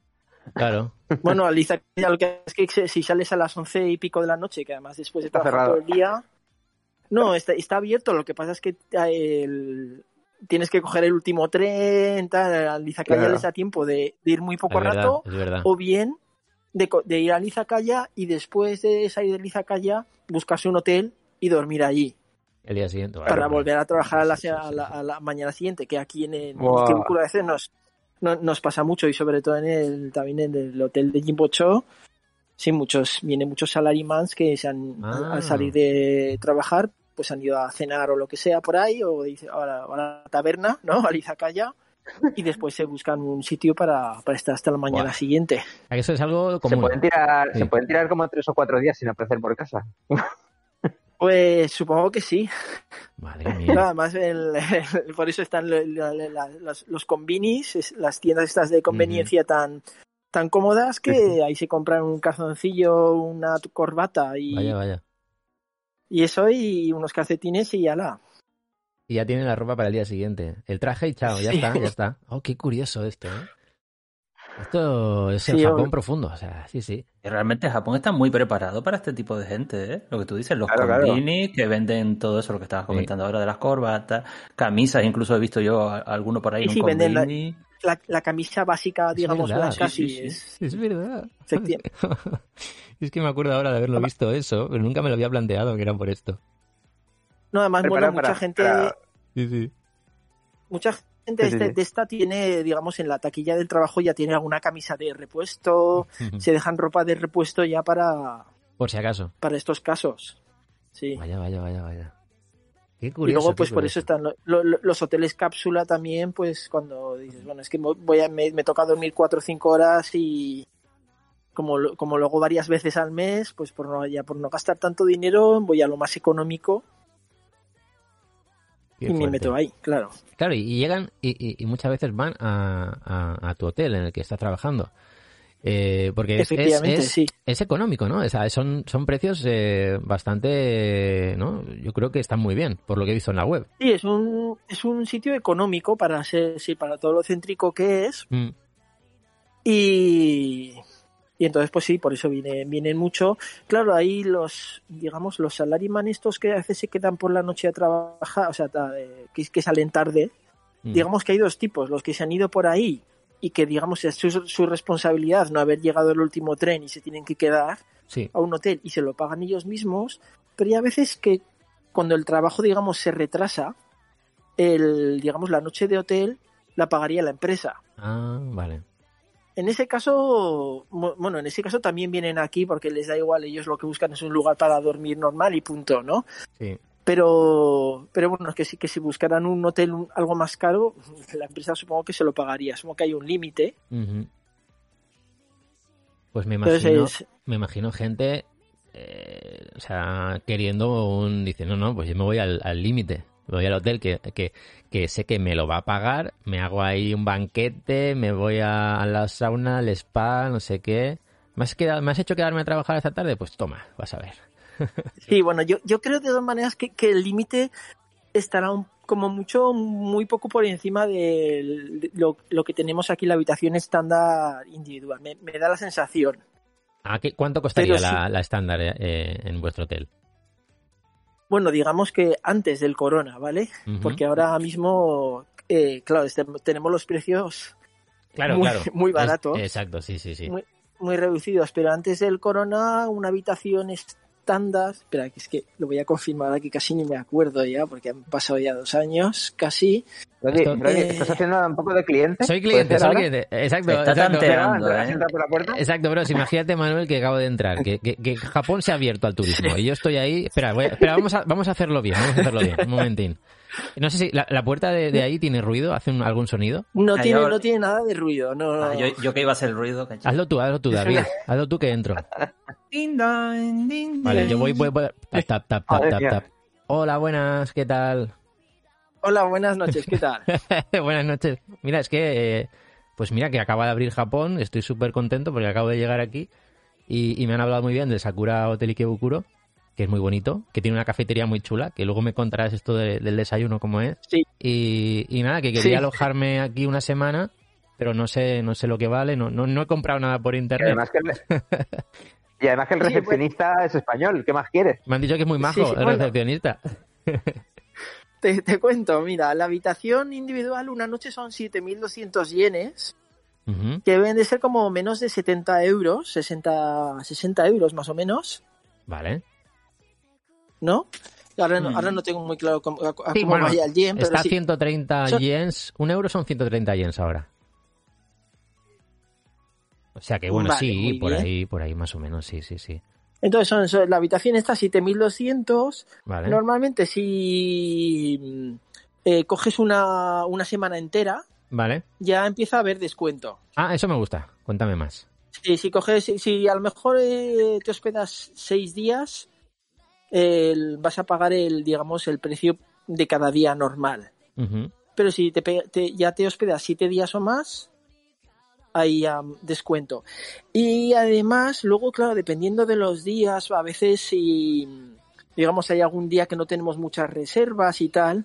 Claro. Bueno, Aliza, lo que es que si sales a las once y pico de la noche, que además después de Está trabajar cerrado. todo el día, no, está, está abierto. Lo que pasa es que eh, el- tienes que coger el último tren, tal, Aliza Claro. ya les da tiempo de, de ir muy poco Es rato, verdad. o bien de, co- de ir a Lizacaya y después de salir de Lizacaya buscarse un hotel y dormir allí El día siguiente. vale, para volver a trabajar a la, Sí, sí, a sí, la- sí. a la mañana siguiente, que aquí en el Buah. Ikebukuro a veces nos, no- nos pasa mucho y sobre todo en el, también en el hotel de Jimbocho, sí, muchos, vienen muchos salarimans que se han, Ah. al salir de trabajar, pues han ido a cenar o lo que sea por ahí, o dice, a la, a la taberna, ¿no? Al izakaya, y después se buscan un sitio para, para estar hasta la mañana siguiente. Eso es algo Se pueden, tirar, Sí. se pueden tirar como tres o cuatro días sin aparecer por casa. Pues supongo que sí. Madre mía. Nada más, el- el- por eso están la- la- los convinis, es- las tiendas estas de conveniencia tan tan cómodas que ahí se compran un calzoncillo, una corbata y, Vaya, vaya. y eso y unos calcetines y ya la. Y ya tiene la ropa para el día siguiente. El traje y chao, ya Sí. está, ya está. Oh, qué curioso esto, ¿eh? Esto es el Sí, Japón o- profundo, o sea, sí, sí. Y realmente Japón está muy preparado para este tipo de gente, ¿eh? Lo que tú dices, los Claro, que venden todo eso, lo que estabas comentando ahora de las corbatas, camisas, incluso he visto yo alguno por ahí Y un venden la-. La, la camisa básica, Es digamos, verdad, blanca, sí, sí, sí, es Es verdad. es que me acuerdo ahora de haberlo visto eso, pero nunca me lo había planteado que era por esto. No, además, bueno, mucha para- gente, para- Sí, sí. mucha gente Sí, de, sí, sí. de esta tiene, digamos, en la taquilla del trabajo ya tiene alguna camisa de repuesto, se dejan ropa de repuesto ya para, Por si acaso. para estos casos. Sí. Vaya, vaya, vaya, vaya. Qué Y curioso. luego, qué pues por eso están lo- lo- los hoteles cápsula también, pues cuando dices, bueno, es que voy a, me, me toca dormir cuatro o cinco horas y como, lo- como luego varias veces al mes, pues por no, ya por no gastar tanto dinero, voy a lo más económico y me meto ahí, claro. Claro, y, llegan y, y- y muchas veces van a, a- a tu hotel en el que estás trabajando. Eh, porque es- sí. es económico, ¿no? O sea, son, son precios eh, bastante, ¿no? Yo creo que están muy bien, por lo que he visto en la web. Sí, es un, es un sitio económico para ser, sí, para todo lo céntrico que es. Mm, Y, y entonces, pues sí, por eso vienen, vienen mucho. Claro, ahí los, digamos, los salaryman estos que a veces se quedan por la noche a trabajar, o sea, eh, que, que salen tarde, mm. digamos que hay dos tipos, los que se han ido por ahí y que, digamos, es su, su responsabilidad no haber llegado el último tren y se tienen que quedar Sí, a un hotel y se lo pagan ellos mismos, pero hay a veces que cuando el trabajo, digamos, se retrasa, el, digamos, la noche de hotel la pagaría la empresa. ah, vale. En ese caso, bueno, en ese caso también vienen aquí porque les da igual, ellos lo que buscan es un lugar para dormir normal y punto, ¿no? Sí. Pero, pero bueno, es que sí que si buscaran un hotel algo más caro, la empresa supongo que se lo pagaría, supongo que hay un límite. Pues me imagino, me imagino gente, eh, o sea, queriendo un, dice, no, no, pues yo me voy al límite, voy al hotel que, que, que sé que me lo va a pagar, me hago ahí un banquete, me voy a, a la sauna, al spa, no sé qué. ¿Me has, quedado, ¿Me has hecho quedarme a trabajar esta tarde? Pues toma, vas a ver. Sí, bueno, yo, yo creo de todas maneras que, que el límite estará un- como mucho, muy poco por encima de, lo, lo que tenemos aquí la habitación estándar individual. Me, me da la sensación. ¿A qué, ¿Cuánto costaría la, la estándar eh, en vuestro hotel? Bueno, digamos que antes del corona, ¿vale? Porque ahora mismo, eh, claro, este- tenemos los precios Claro, muy- claro. muy baratos. exacto, sí, sí, sí. Muy- muy reducidos, pero antes del corona, una habitación estándar, espera, que es que lo voy a confirmar aquí, casi ni me acuerdo ya, porque han pasado ya dos años, casi. Rodri, Esto- Rodri, Eh, ¿estás haciendo un poco de cliente? Soy ¿Puede cliente, soy ahora? cliente. Exacto, Está exacto. tanteando, ¿Has ¿eh? Exacto, pero imagínate, Manuel, que acabo de entrar, que, que, que Japón se ha abierto al turismo y yo estoy ahí. Espera, voy a- espera vamos, a, vamos a hacerlo bien, vamos a hacerlo bien, un momentín. No sé si la, la puerta de, de ahí tiene ruido, hace un- algún sonido. No Ah, tiene, no tiene nada de ruido, no, no. Ah, yo, yo que iba a hacer el ruido, cacho. Hazlo tú, hazlo tú, David. Hazlo tú que entro. Vale, yo voy, voy, voy- tap, tap, tap, tap, tap, tap. Hola, buenas, ¿qué tal? Hola, buenas noches, ¿qué tal? Buenas noches. Mira, es que, eh, pues mira que acaba de abrir Japón, estoy súper contento porque acabo de llegar aquí y, y me han hablado muy bien del Sakura Hotel Ikebukuro, que es muy bonito, que tiene una cafetería muy chula, que luego me contarás esto de- del desayuno cómo es. Sí. Y, y nada, que quería Sí. alojarme aquí una semana, pero no sé, no sé lo que vale, no, no, no he comprado nada por Y internet. además que el, y además que el Sí, recepcionista es español, ¿qué más quieres? Me han dicho que es muy majo Sí, el bueno. recepcionista. Te, te cuento, mira, la habitación individual una noche son 7.200 yenes, Ujú. que deben de ser como menos de 70 euros, 60, 60 euros más o menos, Vale. ¿No? Ahora no, Mm. ahora no tengo muy claro cómo, a- a Sí, cómo bueno, vaya el yen, pero Está a sí. 130 Son- yens. Un euro son 130 yens ahora. O sea que bueno, Vale, sí, por bien. ahí, por ahí más o menos, sí, sí, sí. Entonces, son, son- la habitación está a 7200. Vale. Normalmente, si mm, eh, coges una, una semana entera, Vale. ya empieza a haber descuento. Ah, eso me gusta. Cuéntame más. Sí, si coges, si, si a lo mejor eh, te hospedas seis días, el- vas a pagar el, digamos, el precio de cada día normal. Pero si te, te- ya te hospedas siete días o más, hay am, descuento. Y además, luego, claro, dependiendo de los días, a veces si, digamos, hay algún día que no tenemos muchas reservas y tal,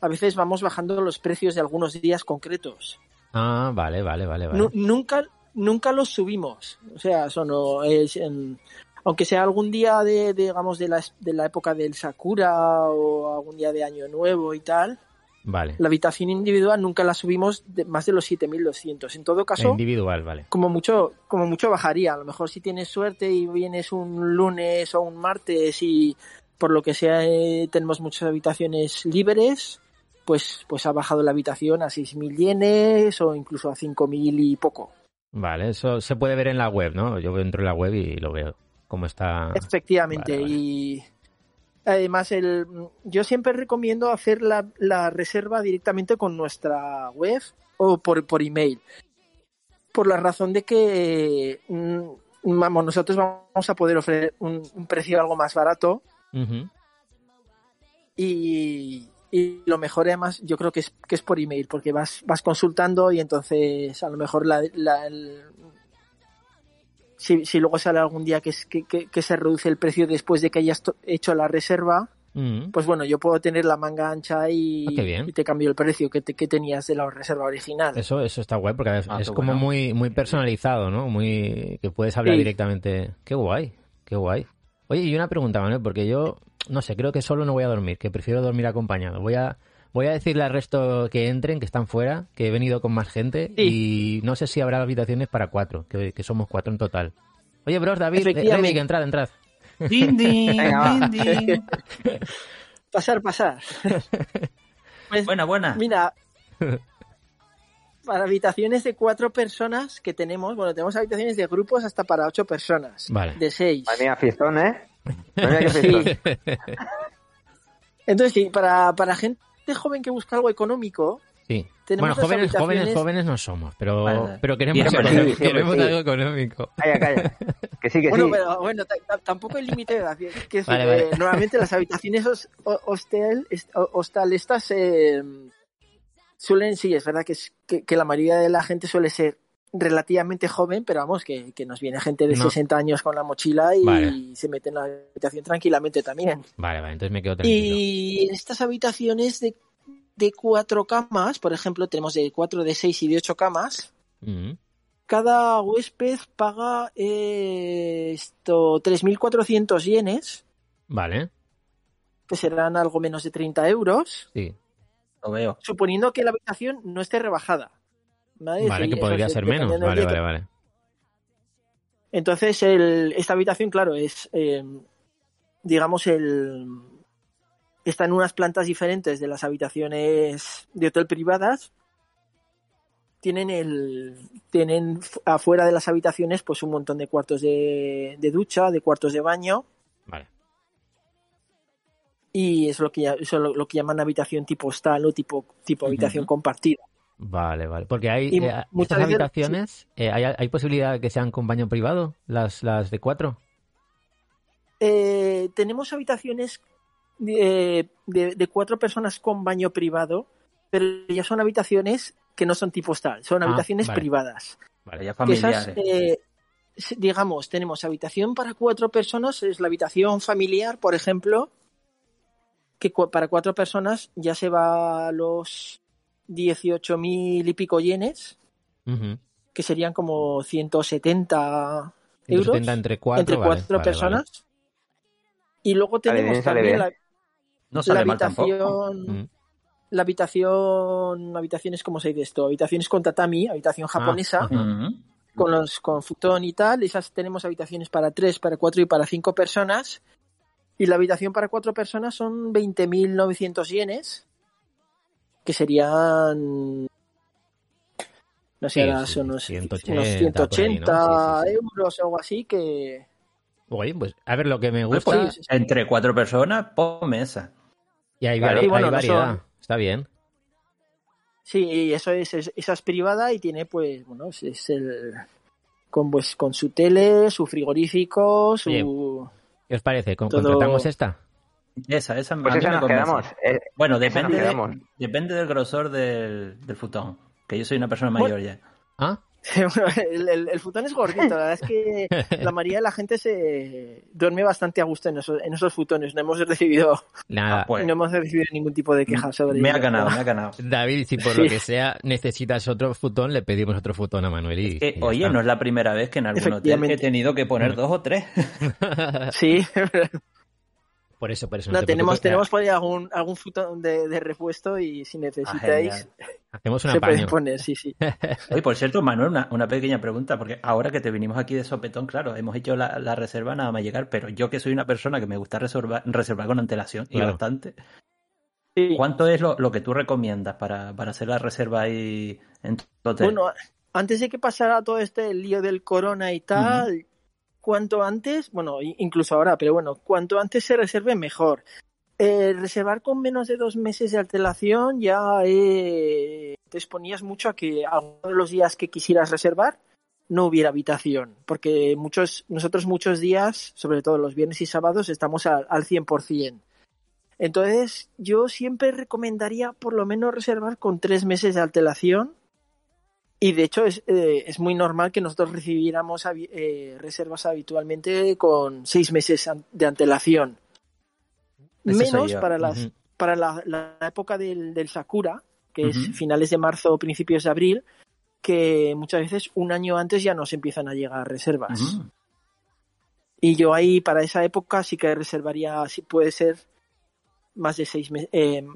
a veces vamos bajando los precios de algunos días concretos. Ah, vale, vale, vale, vale. Nu- nunca, nunca los subimos. O sea, eso no es. en- aunque sea algún día de, de, digamos, de la, de la época del Sakura o algún día de Año Nuevo y tal, Vale. la habitación individual nunca la subimos de más de los 7200. En todo caso, Individual, vale. como mucho, como mucho bajaría. A lo mejor si tienes suerte y vienes un lunes o un martes y por lo que sea eh, tenemos muchas habitaciones libres, pues, pues ha bajado la habitación a 6.000 yenes o incluso a 5.000 y poco. Vale, eso se puede ver en la web, ¿no? Yo entro en la web y lo veo. Cómo está. Efectivamente. Vale, vale. Y además, el, yo siempre recomiendo hacer la, la reserva directamente con nuestra web o por, por email. Por la razón de que mm, vamos, nosotros vamos a poder ofrecer un, un precio algo más barato y, y lo mejor además yo creo que es, que es por email porque vas, vas consultando y entonces a lo mejor la, la- el- si, si luego sale algún día que, es- que, que- que se reduce el precio después de que hayas hecho la reserva, Ujú. pues bueno, yo puedo tener la manga ancha y, Ah, bien. y te cambio el precio que, te- que tenías de la reserva original. Eso, eso está guay porque es, Ah, es qué como bueno. muy, muy personalizado, ¿no? Muy que puedes hablar Sí. directamente. Qué guay, qué guay. Oye, y una pregunta, Manuel, porque yo no sé, creo que solo no voy a dormir, que prefiero dormir acompañado. Voy a voy a decirle al resto que entren, que están fuera, que he venido con más gente y no sé si habrá habitaciones para cuatro, que, que somos cuatro en total. Oye, bros, David, eh. Reddick, entrad, entrad. Din, din, Venga, va. din, din. Pasar, pasar. Pues, Buena, buena. Mira, para habitaciones de cuatro personas que tenemos, bueno, tenemos habitaciones de grupos hasta para ocho personas. Vale. De seis. Madre mía, fiestón, ¿eh? Madre mía, qué fiestón. Entonces, sí, para, para gente joven que busca algo económico, Sí. Tenemos bueno, jóvenes, jóvenes, habitaciones- jóvenes no somos, pero, Vale. pero queremos, algo- sí, sí, queremos sí. algo económico. Calla, calla. Que sí, que bueno, sí. pero bueno, ta- ta- tampoco hay límite de edad. Que es, Vale, eh, vale. Normalmente las habitaciones hos- ho- hostel, hostal estas eh, suelen, sí, es verdad que, es, que, que la mayoría de la gente suele ser relativamente joven, pero vamos, que, que nos viene gente de No. 60 años con la mochila y Vale. se mete en la habitación tranquilamente también. Vale, vale, entonces me quedo tranquilo. Y en estas habitaciones de, de cuatro camas, por ejemplo, tenemos de cuatro, de seis y de ocho camas, Mm. cada huésped paga eh, esto 3.400 yenes, Vale, que serán algo menos de 30 euros, sí. Lo veo. suponiendo que la habitación no esté rebajada. ¿Vale? Que podría ser menos. Vale, vale, vale. Entonces, el, esta habitación, claro, es, eh, digamos, el está en unas plantas diferentes de las habitaciones de hotel privadas. Tienen el tienen afuera de las habitaciones pues un montón de cuartos de, de ducha, de cuartos de baño Vale. y es lo que ya- eso es lo, lo que llaman habitación tipo hostal o tipo tipo habitación compartida. Vale, vale. Porque hay eh, muchas veces- habitaciones, eh, ¿hay, ¿hay posibilidad de que sean con baño privado? Las, las de cuatro. Eh, tenemos habitaciones de, de- de cuatro personas con baño privado, pero ya son habitaciones que no son tipo hostal, son Ah, habitaciones vale. privadas. Vale. Ya esas, familiares. eh, digamos, tenemos habitación para cuatro personas, es la habitación familiar, por ejemplo, que cu- para cuatro personas ya se va a los 18.000 y pico yenes, que serían como 170 euros 170 entre cuatro. entre vale, cuatro vale, personas. Y luego tenemos también la, No habitación. Mm. la habitación, habitaciones, ¿cómo se dice esto? Habitaciones con tatami, habitación japonesa, ajá. Ujú. con los con futón y tal. Esas tenemos habitaciones para tres, para cuatro y para cinco personas. Y la habitación para cuatro personas son 20.900 yenes, que serían, no sé, Sí, ahora sí, son unos 180 unos por ahí, 180 ¿no? Sí, sí, sí. euros o algo así, que Oye, pues a ver lo que me Pues, gusta. pues. Entre cuatro personas, por mesa. y hay, Claro. vari- Y bueno, hay no variedad. son- Está bien. Sí, y eso es, es- esa es privada y tiene pues, bueno, es, el con pues con su tele, su frigorífico, su ¿Qué os parece? ¿Con- Todo- ¿Contratamos esta? Esa, esa Pues a mí esa me nos quedamos. Eh, Bueno, depende, de- depende del grosor del, del futón. Que yo soy una persona Bueno. mayor ya. ¿Ah? El, el- el futón es gordito, la verdad es que la mayoría de la gente se duerme bastante a gusto en esos, en esos futones. No hemos recibido, Nada. Pues. no hemos recibido ningún tipo de queja sobre Me ha ganado, me ha ganado. David, si por Sí. lo que sea necesitas otro futón, le pedimos otro futón a Manuel y, Que, y ya oye, está. no es la primera vez que en algún hotel he tenido que poner dos o tres. Sí, por eso, por eso. no, te tenemos, tenemos por ahí algún, algún futón de, de repuesto y si necesitáis genial. Hacemos un se puede poner, sí, sí. Oye, por cierto, Manuel, una, una pequeña pregunta, porque ahora que te vinimos aquí de sopetón, claro, hemos hecho la, la reserva nada más llegar, pero yo que soy una persona que me gusta reservar, reservar con antelación y bastante, Sí. ¿cuánto es lo, lo que tú recomiendas para, para hacer la reserva ahí en tu hotel? Bueno, antes de que pasara todo este lío del corona y tal, cuanto antes, bueno, incluso ahora, pero bueno, cuanto antes se reserve mejor. Eh, reservar con menos de dos meses de antelación ya eh, te exponías mucho a que alguno de los días que quisieras reservar no hubiera habitación, porque muchos, nosotros muchos días, sobre todo los viernes y sábados, estamos al, al 100%. Entonces, yo siempre recomendaría por lo menos reservar con tres meses de antelación y de hecho es, eh, es muy normal que nosotros recibiéramos eh, reservas habitualmente con seis meses de antelación. Menos para, las, para la, la época del, del Sakura, que es finales de marzo o principios de abril, que muchas veces un año antes ya nos empiezan a llegar reservas. Y yo ahí para esa época sí que reservaría, si puede ser, más de seis meses,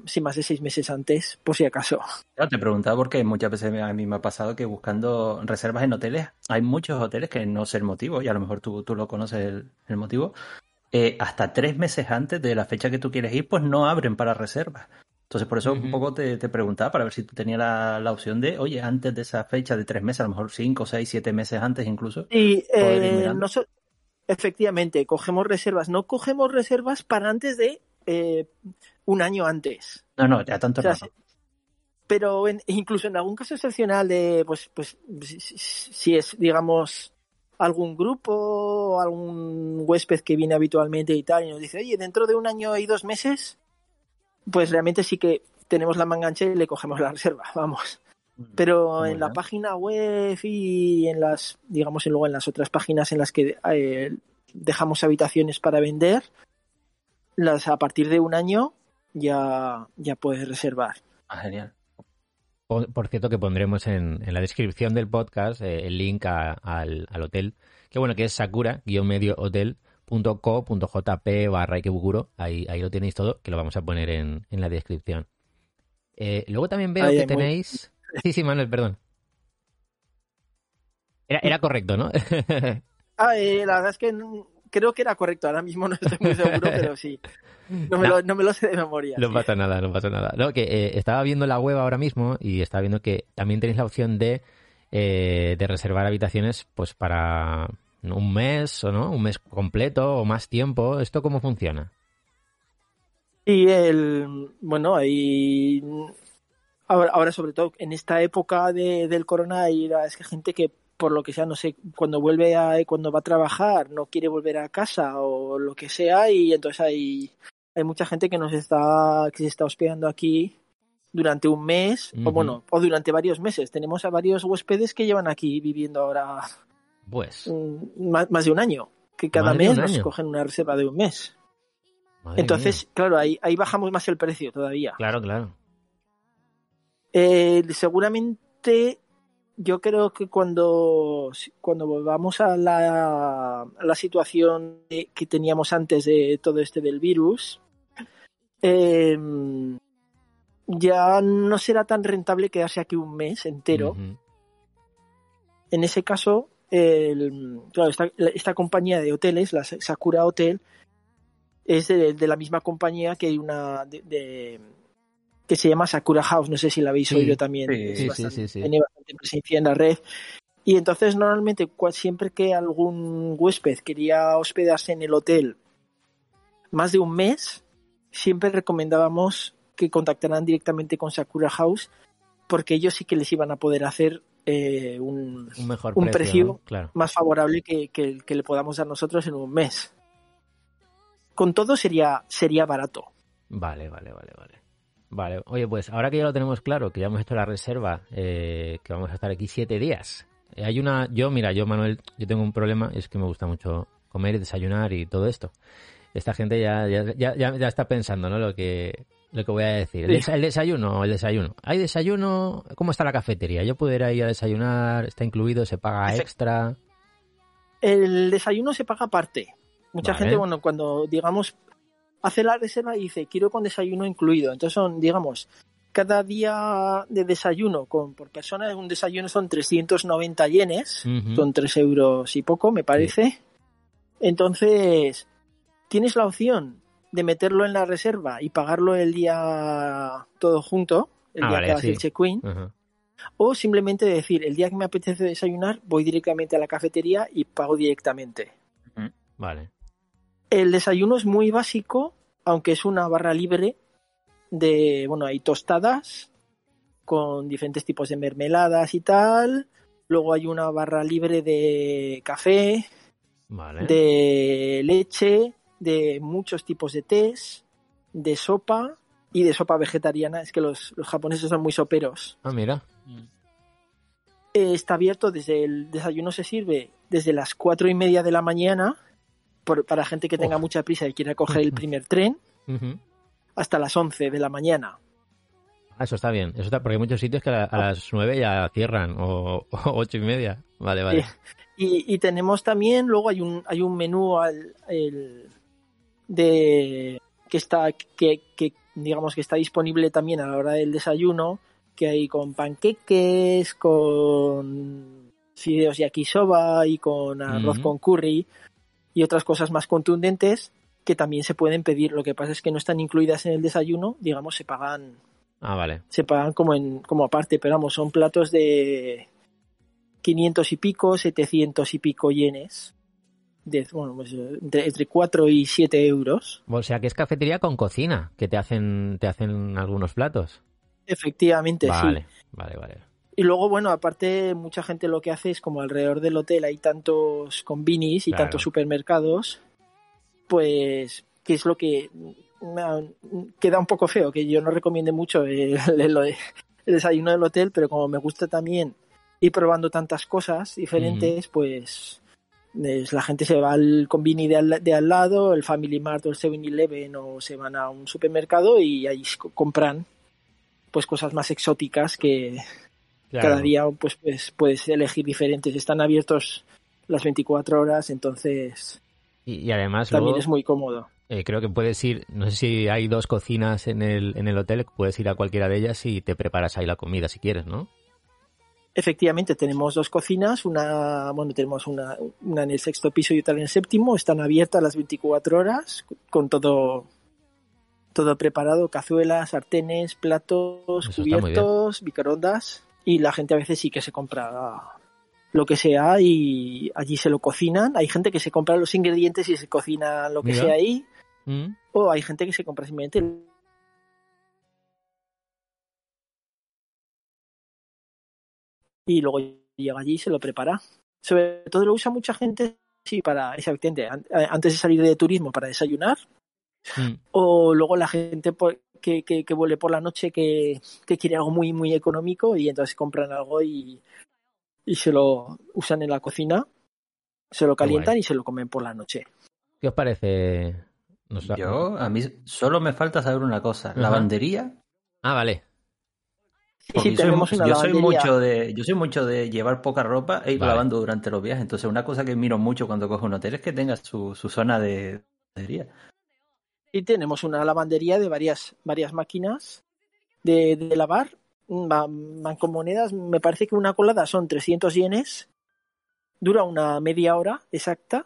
sí, más de seis meses antes, por si acaso. Claro, te preguntaba porque muchas veces a mí me ha pasado que buscando reservas en hoteles, hay muchos hoteles que no sé el motivo, y a lo mejor tú, tú lo conoces el, el motivo, eh, hasta tres meses antes de la fecha que tú quieres ir, pues no abren para reservas. Entonces, por eso un poco te, te preguntaba para ver si tú tenías la, la opción de, oye, antes de esa fecha de tres meses, a lo mejor cinco, seis, siete meses antes incluso. Y eh, noso- efectivamente, cogemos reservas. No cogemos reservas para antes de eh, un año antes. No, no, ya tanto O sea, Pero en- incluso en algún caso excepcional de, pues, pues, si, es, digamos, algún grupo o algún huésped que viene habitualmente y tal, y nos dice, oye, dentro de un año y dos meses, pues realmente sí que tenemos la manga ancha y le cogemos la reserva, vamos. Pero Muy en la página web y en las, digamos, y luego en las otras páginas en las que eh, dejamos habitaciones para vender, las a partir de un año ya, ya puedes reservar. Ah, genial. Por, por cierto, que pondremos en, en la descripción del podcast eh, el link a- al, al hotel, que bueno, que es sakura-mediohotel.co.jp barra Ikebukuro. Ahí, ahí lo tenéis todo, que lo vamos a poner en, en la descripción. Eh, luego también veo Ahí que muy- tenéis... Sí, sí, Manuel, perdón. Era, era correcto, ¿no? Ah, eh, la verdad es que creo que era correcto, ahora mismo no estoy muy seguro, pero sí. No me, No. Lo, no me lo sé de memoria. No pasa nada, no pasa nada. No, que eh, estaba viendo la web ahora mismo y estaba viendo que también tenéis la opción de, eh, de reservar habitaciones pues para un mes o no, un mes completo o más tiempo. ¿Esto cómo funciona? Y el, bueno, ahí ahora, ahora sobre todo en esta época de, del corona hay es que gente que por lo que sea, no sé, cuando vuelve a, cuando va a trabajar no quiere volver a casa o lo que sea y entonces hay, hay mucha gente que nos está, que se está hospedando aquí durante un mes o bueno, o durante varios meses. Tenemos a varios huéspedes que llevan aquí viviendo ahora Pues, más, más de un año, que cada mes nos cogen una reserva de un mes. madre Entonces, mía. claro, ahí, ahí bajamos más el precio todavía. Claro, claro. Eh, seguramente yo creo que cuando, cuando volvamos a la, a la situación de- que teníamos antes de todo este del virus, eh, ya no será tan rentable quedarse aquí un mes entero. En ese caso, el- claro, esta, esta compañía de hoteles, la Sakura Hotel, es de, de la misma compañía que hay una de, de- que se llama Sakura House. No sé si la habéis oído también. sí, bastante- sí. Tiene bastante presencia en la red. Y entonces, normalmente, siempre que algún huésped quería hospedarse en el hotel más de un mes, siempre recomendábamos que contactaran directamente con Sakura House porque ellos sí que les iban a poder hacer eh, un, Un mejor un precio, precio. ¿no? Claro. más favorable que, que que le podamos dar nosotros en un mes. Con todo sería, sería barato. Vale, vale, vale, vale. Vale, oye, pues ahora que ya lo tenemos claro, que ya hemos hecho la reserva, eh, que vamos a estar aquí siete días. eh, hay una, yo, mira, yo, Manuel, yo tengo un problema, es que me gusta mucho comer y desayunar y todo esto. Esta gente ya, ya, ya, ya- ya está pensando, ¿no? Lo que, lo que voy a decir. El, desa- el desayuno, el desayuno. ¿Hay desayuno? ¿Cómo está la cafetería? Yo puedo ir ahí a desayunar, está incluido, se paga extra. El desayuno se paga aparte. Mucha Vale. gente, bueno, cuando digamos hace la reserva y dice quiero con desayuno incluido. Entonces son, digamos, cada día de desayuno con por persona un desayuno son 390 yenes, son 3 euros y poco, me parece. Entonces tienes la opción de meterlo en la reserva y pagarlo el día todo junto, el Ah, día vale, que hagas sí. el check-in. O simplemente decir, el día que me apetece desayunar, voy directamente a la cafetería y pago directamente. Vale. El desayuno es muy básico, aunque es una barra libre de, bueno, hay tostadas con diferentes tipos de mermeladas y tal. Luego hay una barra libre de café, Vale. de leche, de muchos tipos de tés, de sopa y de sopa vegetariana. Es que los, los japoneses son muy soperos. Ah, mira. Eh, está abierto desde el desayuno se sirve desde las cuatro y media de la mañana por- para gente que tenga mucha prisa y quiera coger el primer tren hasta las 11 de la mañana. Ah, eso está bien. Eso está, porque hay muchos sitios que a, a las nueve ya cierran o, ocho y media. Vale, vale. Y, y tenemos también, luego hay un, hay un menú al, el- de que está que, que digamos que está disponible también a la hora del desayuno, que hay con panqueques, con fideos yakisoba y con arroz con curry y otras cosas más contundentes que también se pueden pedir. Lo que pasa es que no están incluidas en el desayuno, digamos, se pagan Ah, vale. se pagan como en como aparte, pero vamos, son platos de 500 y pico, 700 y pico yenes. De, bueno, pues, entre, entre 4 y 7 euros. O sea que es cafetería con cocina, que te hacen, te hacen algunos platos. Efectivamente, Vale, sí. vale, vale. Y luego, bueno, aparte, mucha gente lo que hace es como alrededor del hotel hay tantos convinis y Claro. tantos supermercados, pues, que es lo que queda un poco feo, que yo no recomiende mucho el, el- el desayuno del hotel, pero como me gusta también ir probando tantas cosas diferentes, pues es- la gente se va al convini de al, de al lado, el Family Mart o el 7-Eleven o se van a un supermercado y ahí co- compran pues cosas más exóticas que, Claro. cada día pues, pues puedes elegir diferentes. Están abiertos las 24 horas, entonces Y, y además también luego, es muy cómodo. eh, creo que puedes ir, no sé si hay dos cocinas en el, en el hotel, puedes ir a cualquiera de ellas y te preparas ahí la comida si quieres, ¿no? Efectivamente, tenemos dos cocinas, una, bueno, tenemos una, una en el sexto piso y otra en el séptimo, están abiertas las 24 horas con todo todo preparado, cazuelas, sartenes, platos, Eso cubiertos, microondas y la gente a veces sí que se compra lo que sea y allí se lo cocinan. Hay gente que se compra los ingredientes y se cocina lo que Mira. sea ahí Mm. o hay gente que se compra simplemente y luego llega allí y se lo prepara. Sobre todo lo usa mucha gente sí para an- eh, antes de salir de turismo para desayunar Mm. o luego la gente por- que, que, que vuelve por la noche que, que quiere algo muy muy económico y entonces compran algo y, y se lo usan en la cocina, se lo guay. calientan y se lo comen por la noche. ¿Qué os parece? Nos- Yo, a mí solo me falta saber una cosa. Ajá. ¿Lavandería? Ah, vale. Sí, yo, soy, tenemos una yo soy lavandería. mucho de, yo soy mucho de llevar poca ropa e ir Vale. lavando durante los viajes. Entonces, una cosa que miro mucho cuando cojo un hotel es que tenga su, su zona de lavandería. Y tenemos una lavandería de varias, varias máquinas de, de lavar van, van con monedas. Me parece que una colada son 300 yenes, dura una media hora exacta.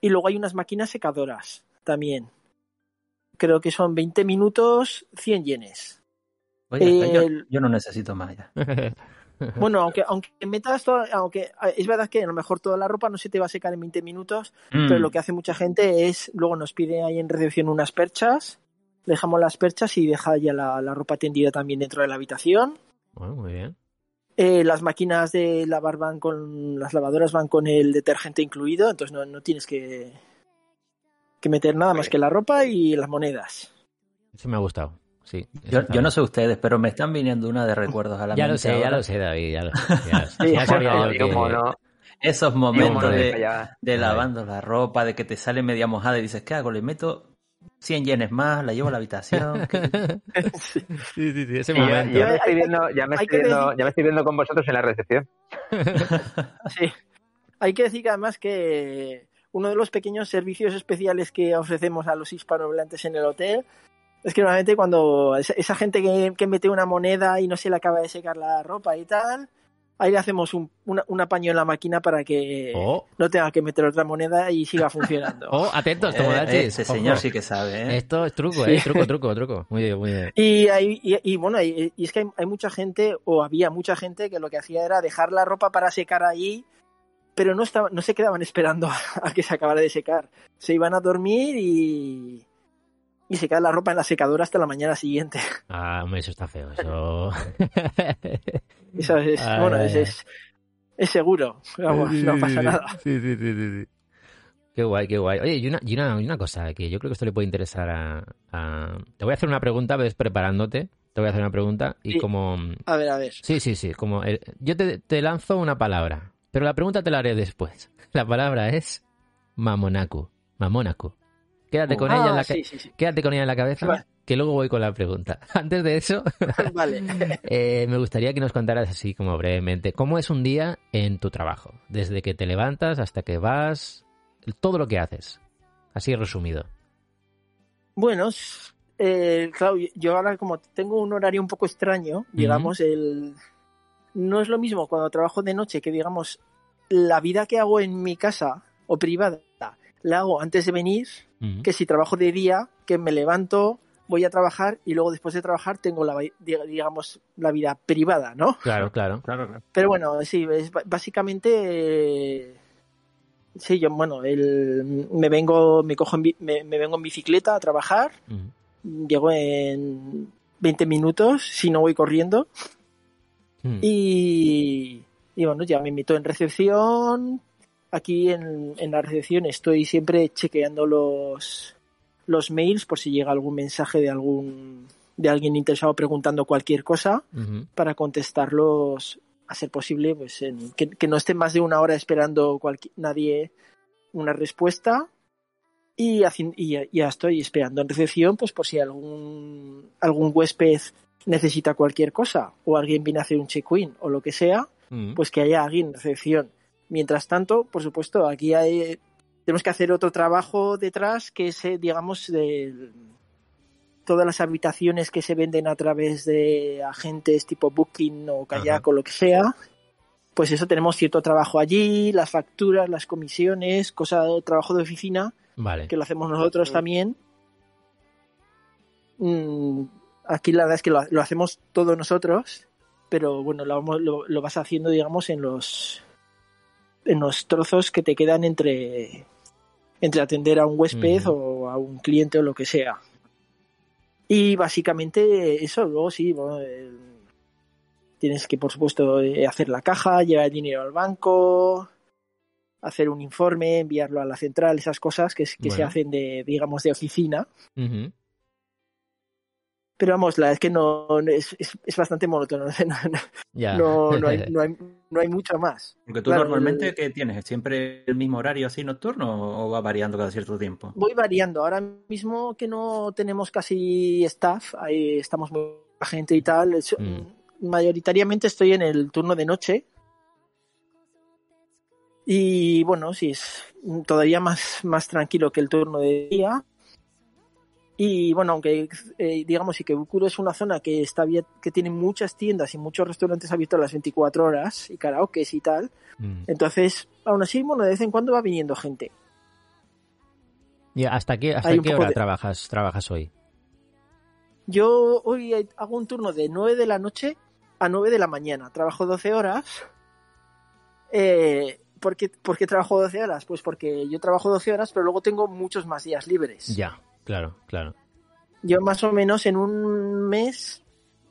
Y luego hay unas máquinas secadoras también. Creo que son 20 minutos, 100 yenes. Oye, yo, yo no necesito más ya. Bueno, aunque, aunque metas todo, aunque es verdad que a lo mejor toda la ropa no se te va a secar en 20 minutos, pero Mm. lo que hace mucha gente es, luego nos pide ahí en recepción unas perchas, dejamos las perchas y deja ya la, la ropa tendida también dentro de la habitación. Bueno, muy bien. Eh, las máquinas de lavar van con, las lavadoras van con el detergente incluido, entonces no, no tienes que, que meter nada más que la ropa y las monedas. Eso me ha gustado. Sí. Yo, no sé ustedes, pero me están viniendo una de recuerdos a la Ya lo sé, ya lo sé, David. Ya lo sé. Ya, Sí, ya sabía Bueno, yo y que- Esos momentos de de, lavando la ropa, de que te sale media mojada y dices, ¿qué hago? Le meto 100 yenes más, la llevo a la habitación. ¿qué- Sí, sí, sí, ese Y yo, momento. yo me estoy Hay- viendo, ya me estoy viendo, ya me estoy viendo con vosotros en la recepción. Sí. Hay que decir que además que uno de los pequeños servicios especiales que ofrecemos a los hispanohablantes en el hotel es que normalmente cuando esa, esa gente que, que mete una moneda y no se le acaba de secar la ropa y tal, ahí le hacemos un, una- un apaño en la máquina para que Oh, no tenga que meter otra moneda y siga funcionando. oh, atentos, Eh, Tomodachi. ese Ojo. señor sí que sabe, ¿eh? Esto es truco, Sí. ¿eh? Truco, truco, truco. Muy bien, muy bien. Y, hay, y, y bueno, y, y es que hay, hay mucha gente, o había mucha gente, que lo que hacía era dejar la ropa para secar allí, pero no, estaba, no se quedaban esperando a, a que se acabara de secar. Se iban a dormir y, y se queda la ropa en la secadora hasta la mañana siguiente. Ah, hombre, eso está feo. Eso. Eso es, Ay, bueno, es, es, es seguro, vamos, Sí, no sí, pasa nada. Sí, sí, sí, sí, sí. Qué guay, qué guay. Oye, y una, y una, y una cosa que yo creo que esto le puede interesar a, a- Te voy a hacer una pregunta, ves preparándote. Te voy a hacer una pregunta y como... A ver, a ver. Sí, sí, sí. Como el- yo te, te lanzo una palabra, pero la pregunta te la haré después. La palabra es Mamonaku. Mamonaku. Quédate con ella en Ah, la ca- sí, sí, sí. quédate con ella en la cabeza, Vale. que luego voy con la pregunta. Antes de eso, Vale. eh, me gustaría que nos contaras así como brevemente cómo es un día en tu trabajo, desde que te levantas hasta que vas, todo lo que haces, así resumido. Bueno, eh, claro, yo ahora como tengo un horario un poco extraño, digamos, el no es lo mismo cuando trabajo de noche que digamos la vida que hago en mi casa o privada la hago antes de venir que si trabajo de día, que me levanto, voy a trabajar y luego después de trabajar tengo la digamos la vida privada, ¿no? Claro, claro. Claro, claro. Pero bueno, sí, es básicamente eh, sí, yo bueno, el, me vengo me cojo en bi- me- me vengo en bicicleta a trabajar. Llego en 20 minutos, si no voy corriendo. Y, y bueno, ya me invito en recepción. Aquí en, en la recepción estoy siempre chequeando los, los mails por si llega algún mensaje de algún de alguien interesado preguntando cualquier cosa para contestarlos a ser posible pues en- que, que no esté más de una hora esperando cualqui- nadie una respuesta y, y ya- estoy esperando en recepción pues por si algún algún huésped necesita cualquier cosa o alguien viene a hacer un check-in o lo que sea pues que haya alguien en recepción mientras tanto por supuesto aquí hay tenemos que hacer otro trabajo detrás que es eh, digamos de todas las habitaciones que se venden a través de agentes tipo Booking o Kayak Ajá. o lo que sea, pues eso tenemos cierto trabajo allí, las facturas, las comisiones, cosa trabajo de oficina Vale. que lo hacemos nosotros también. Mm, aquí la verdad es que lo, lo hacemos todos nosotros, pero bueno, lo, vamos- lo, lo vas haciendo, digamos, en los en los trozos que te quedan entre entre atender a un huésped o a un cliente o lo que sea. Y básicamente eso, luego sí, bueno, el- tienes que, por supuesto, eh, hacer la caja, llevar el dinero al banco, hacer un informe, enviarlo a la central, esas cosas que, que se hacen de, digamos, de oficina. Pero vamos, la es que no, no- es, es, es bastante monótono, no, no- no, no hay, no, hay, no hay mucho más. Porque tú Claro, normalmente, el- ¿qué tienes? ¿Siempre el mismo horario así nocturno o va variando cada cierto tiempo? Voy variando, ahora mismo que no tenemos casi staff, ahí estamos muy gente y tal, Mm. mayoritariamente estoy en el turno de noche. Y bueno, sí, es todavía más, más tranquilo que el turno de día. Y bueno, aunque eh, digamos Ikebukuro es una zona que está que tiene muchas tiendas y muchos restaurantes abiertos a las 24 horas y karaokes y tal, Mm. entonces aún así, bueno, de vez en cuando va viniendo gente. ¿Y hasta qué, hasta qué hora de- trabajas, trabajas hoy? Yo hoy hago un turno de 9 de la noche a 9 de la mañana. Trabajo 12 horas. Eh, ¿por, qué, por qué trabajo 12 horas? Pues porque yo trabajo 12 horas, pero luego tengo muchos más días libres. Ya, claro, claro. Yo más o menos en un mes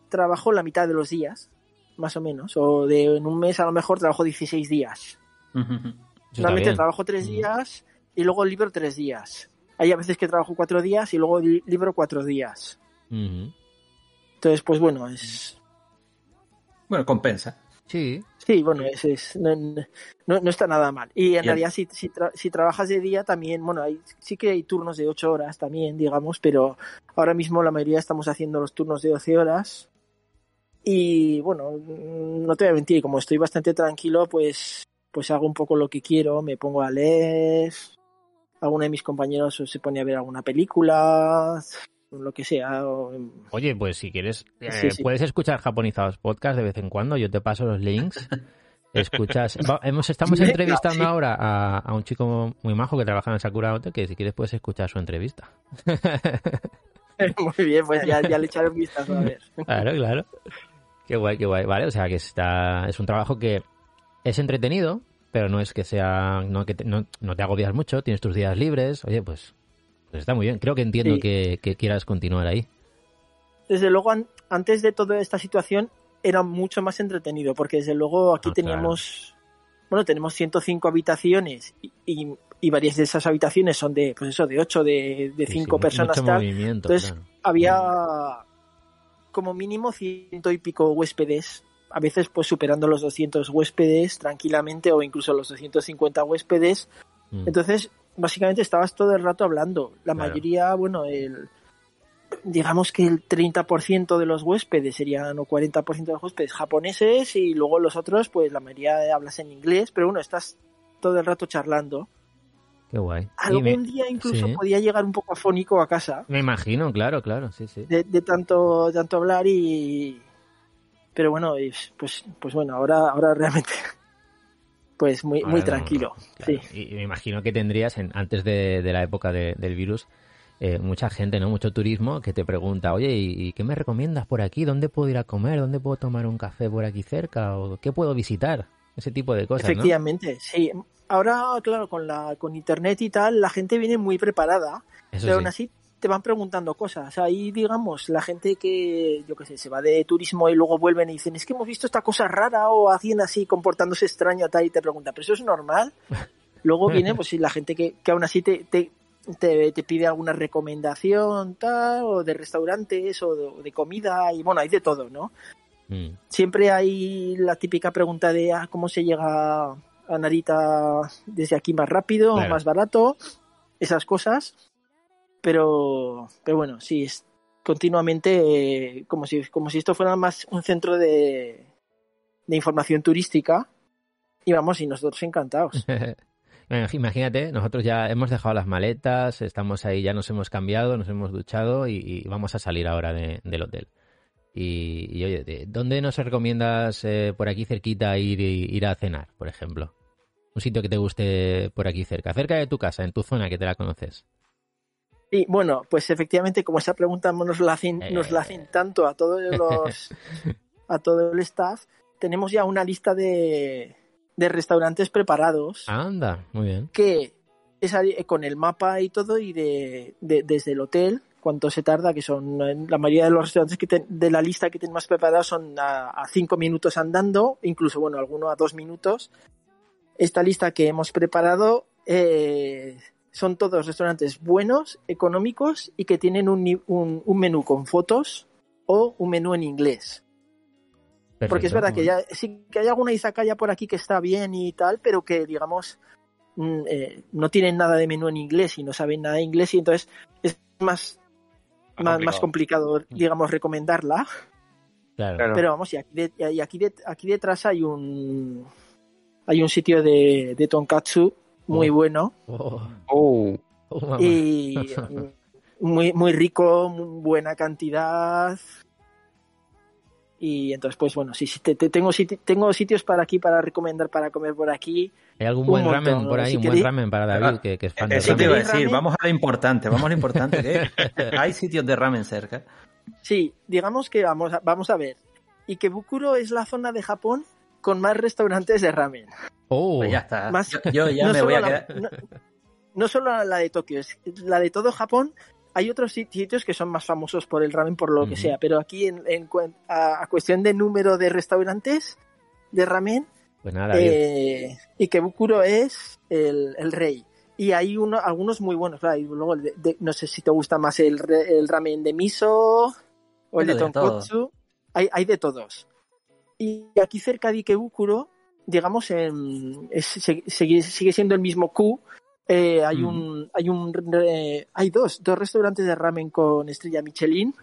trabajo la mitad de los días, más o menos. O de en un mes a lo mejor trabajo 16 días. Eso está Normalmente trabajo 3 Mm. días y luego libro 3 días. Hay a veces que trabajo 4 días y luego li- libro 4 días. Entonces, pues bueno, es... Bueno, compensa. Sí, Sí, bueno, es, es- no, no- no está nada mal. Y en Bien. realidad, si, si, tra- si trabajas de día también, bueno, hay, sí que hay turnos de 8 horas también, digamos, pero ahora mismo la mayoría estamos haciendo los turnos de 12 horas. Y bueno, no te voy a mentir, como estoy bastante tranquilo, pues, pues hago un poco lo que quiero, me pongo a leer. Alguno de mis compañeros se pone a ver alguna película, lo que sea. o- Oye, pues si quieres, eh, Sí, sí. puedes escuchar Japonizados Podcast de vez en cuando. Yo te paso los links. Escuchas. Va- hemos, estamos entrevistando ahora a, a un chico muy majo que trabaja en Sakura Hotel, que si quieres puedes escuchar su entrevista. Muy bien, pues ya, ya le echaré un vistazo a ver. Claro, claro. Qué guay, qué guay. Vale, o sea que está, es un trabajo que es entretenido, pero no es que sea, no, que te, no, no te agobias mucho, tienes tus días libres. Oye, pues, pues está muy bien. Creo que entiendo Sí. que, que quieras continuar ahí. desde luego an- antes de toda esta situación era mucho más entretenido porque desde luego aquí Ah, teníamos bueno tenemos 105 habitaciones y, y- y varias de esas habitaciones son de pues eso de 8 de, de Sí, 5 sí, personas tal Entonces, claro. había como mínimo ciento y pico huéspedes a veces pues superando los 200 huéspedes tranquilamente o incluso los 250 huéspedes Mm. entonces, básicamente estabas todo el rato hablando. La Claro. mayoría, bueno, el, digamos que el 30% de los huéspedes serían, o 40% de los huéspedes japoneses, y luego los otros, pues la mayoría hablas en inglés, pero bueno, estás todo el rato charlando. Qué guay. Algún me, día incluso sí. podía llegar un poco afónico a casa, me imagino, claro, claro, sí, sí. de, de tanto, tanto hablar y... Pero bueno, es- pues, pues bueno, ahora, ahora realmente, pues muy, muy no, tranquilo. Claro, Sí. Y me imagino que tendrías, en, antes de, de la época de- del virus, eh, mucha gente, ¿no? Mucho turismo que te pregunta, oye, ¿y, y qué me recomiendas por aquí? ¿Dónde puedo ir a comer? ¿Dónde puedo tomar un café por aquí cerca? ¿O qué puedo visitar? Ese tipo de cosas, ¿no? Efectivamente, sí. Ahora, claro, con la con internet y tal, la gente viene muy preparada, Eso pero sí. aún así te van preguntando cosas. Ahí, digamos, la gente que, yo qué sé, se va de turismo y luego vuelven y dicen, es que hemos visto esta cosa rara o alguien así comportándose extraño tal y te pregunta, pero eso es normal. Luego viene, pues la gente que, que aún así te, te, te, te pide alguna recomendación tal, o de restaurantes o de, o de comida y bueno, hay de todo, ¿no? Mm. Siempre hay la típica pregunta de ah, cómo se llega a Narita desde aquí más rápido Claro. más barato, esas cosas. Pero, pero bueno, sí, es continuamente eh, como, si, como si esto fuera más un centro de, de información turística. Y vamos, y nosotros encantados. Imag- Imagínate, nosotros ya hemos dejado las maletas, estamos ahí, ya nos hemos cambiado, nos hemos duchado y, vamos a salir ahora de- del hotel. Y, y, oye, ¿de- ¿dónde nos recomiendas eh, por aquí cerquita ir, ir a cenar, por ejemplo? Un sitio que te guste por aquí cerca, cerca de tu casa, en tu zona que te la conoces. Y bueno, pues efectivamente, como esa pregunta nos la hacen, nos la hacen tanto a todos los a todo el staff, tenemos ya una lista de, de restaurantes preparados Anda, muy bien. que es eh, con el mapa y todo y de, de- desde el hotel cuánto se tarda que son eh, la mayoría de los restaurantes que ten- de la lista que tenemos preparados son a, a cinco minutos andando incluso bueno alguno a dos minutos esta lista que hemos preparado eh, son todos restaurantes buenos económicos y que tienen un, ni- un, un menú con fotos o un menú en inglés. Porque es verdad que ya sí que hay alguna izakaya por aquí que está bien y tal, pero que digamos mm, eh, no tienen nada de menú en inglés y no saben nada de inglés y entonces es más más, más complicado, digamos, recomendarla. Claro. Pero vamos, y aquí, de- y aquí, de- aquí detrás hay un hay un sitio de, de tonkatsu muy Oh. bueno Oh, Oh, y muy, muy rico, muy buena cantidad. Y entonces, pues bueno, sí, sí, te, te- tengo, siti- tengo sitios para aquí para recomendar para comer por aquí. ¿Hay algún buen montón, ramen por ahí? si un buen ramen para David, que, que es fan de Eso te iba a ramen. decir, vamos a lo importante, vamos a lo importante, que hay sitios de ramen cerca. Sí, digamos que vamos a, vamos a ver. Ikebukuro es la zona de Japón con más restaurantes de ramen. Oh, Pues ya está. Más- Yo, yo ya no me solo voy a la- no, no solo la de Tokio, es la de todo Japón. Hay otros sit- sitios que son más famosos por el ramen, por lo que sea, pero aquí en, en cuen- a, a cuestión de número de restaurantes de ramen, pues nada, eh, Ikebukuro es el, el rey. Y hay uno, algunos muy buenos, claro, y luego el de- de- no sé si te gusta más el, re- el ramen de miso o el de tonkotsu. Hay, hay de todos. Y aquí cerca de Ikebukuro, digamos, en- es- se- sigue, sigue siendo el mismo Q. eh, hay Mm. un, hay un, eh, hay dos, dos restaurantes de ramen con estrella Michelin.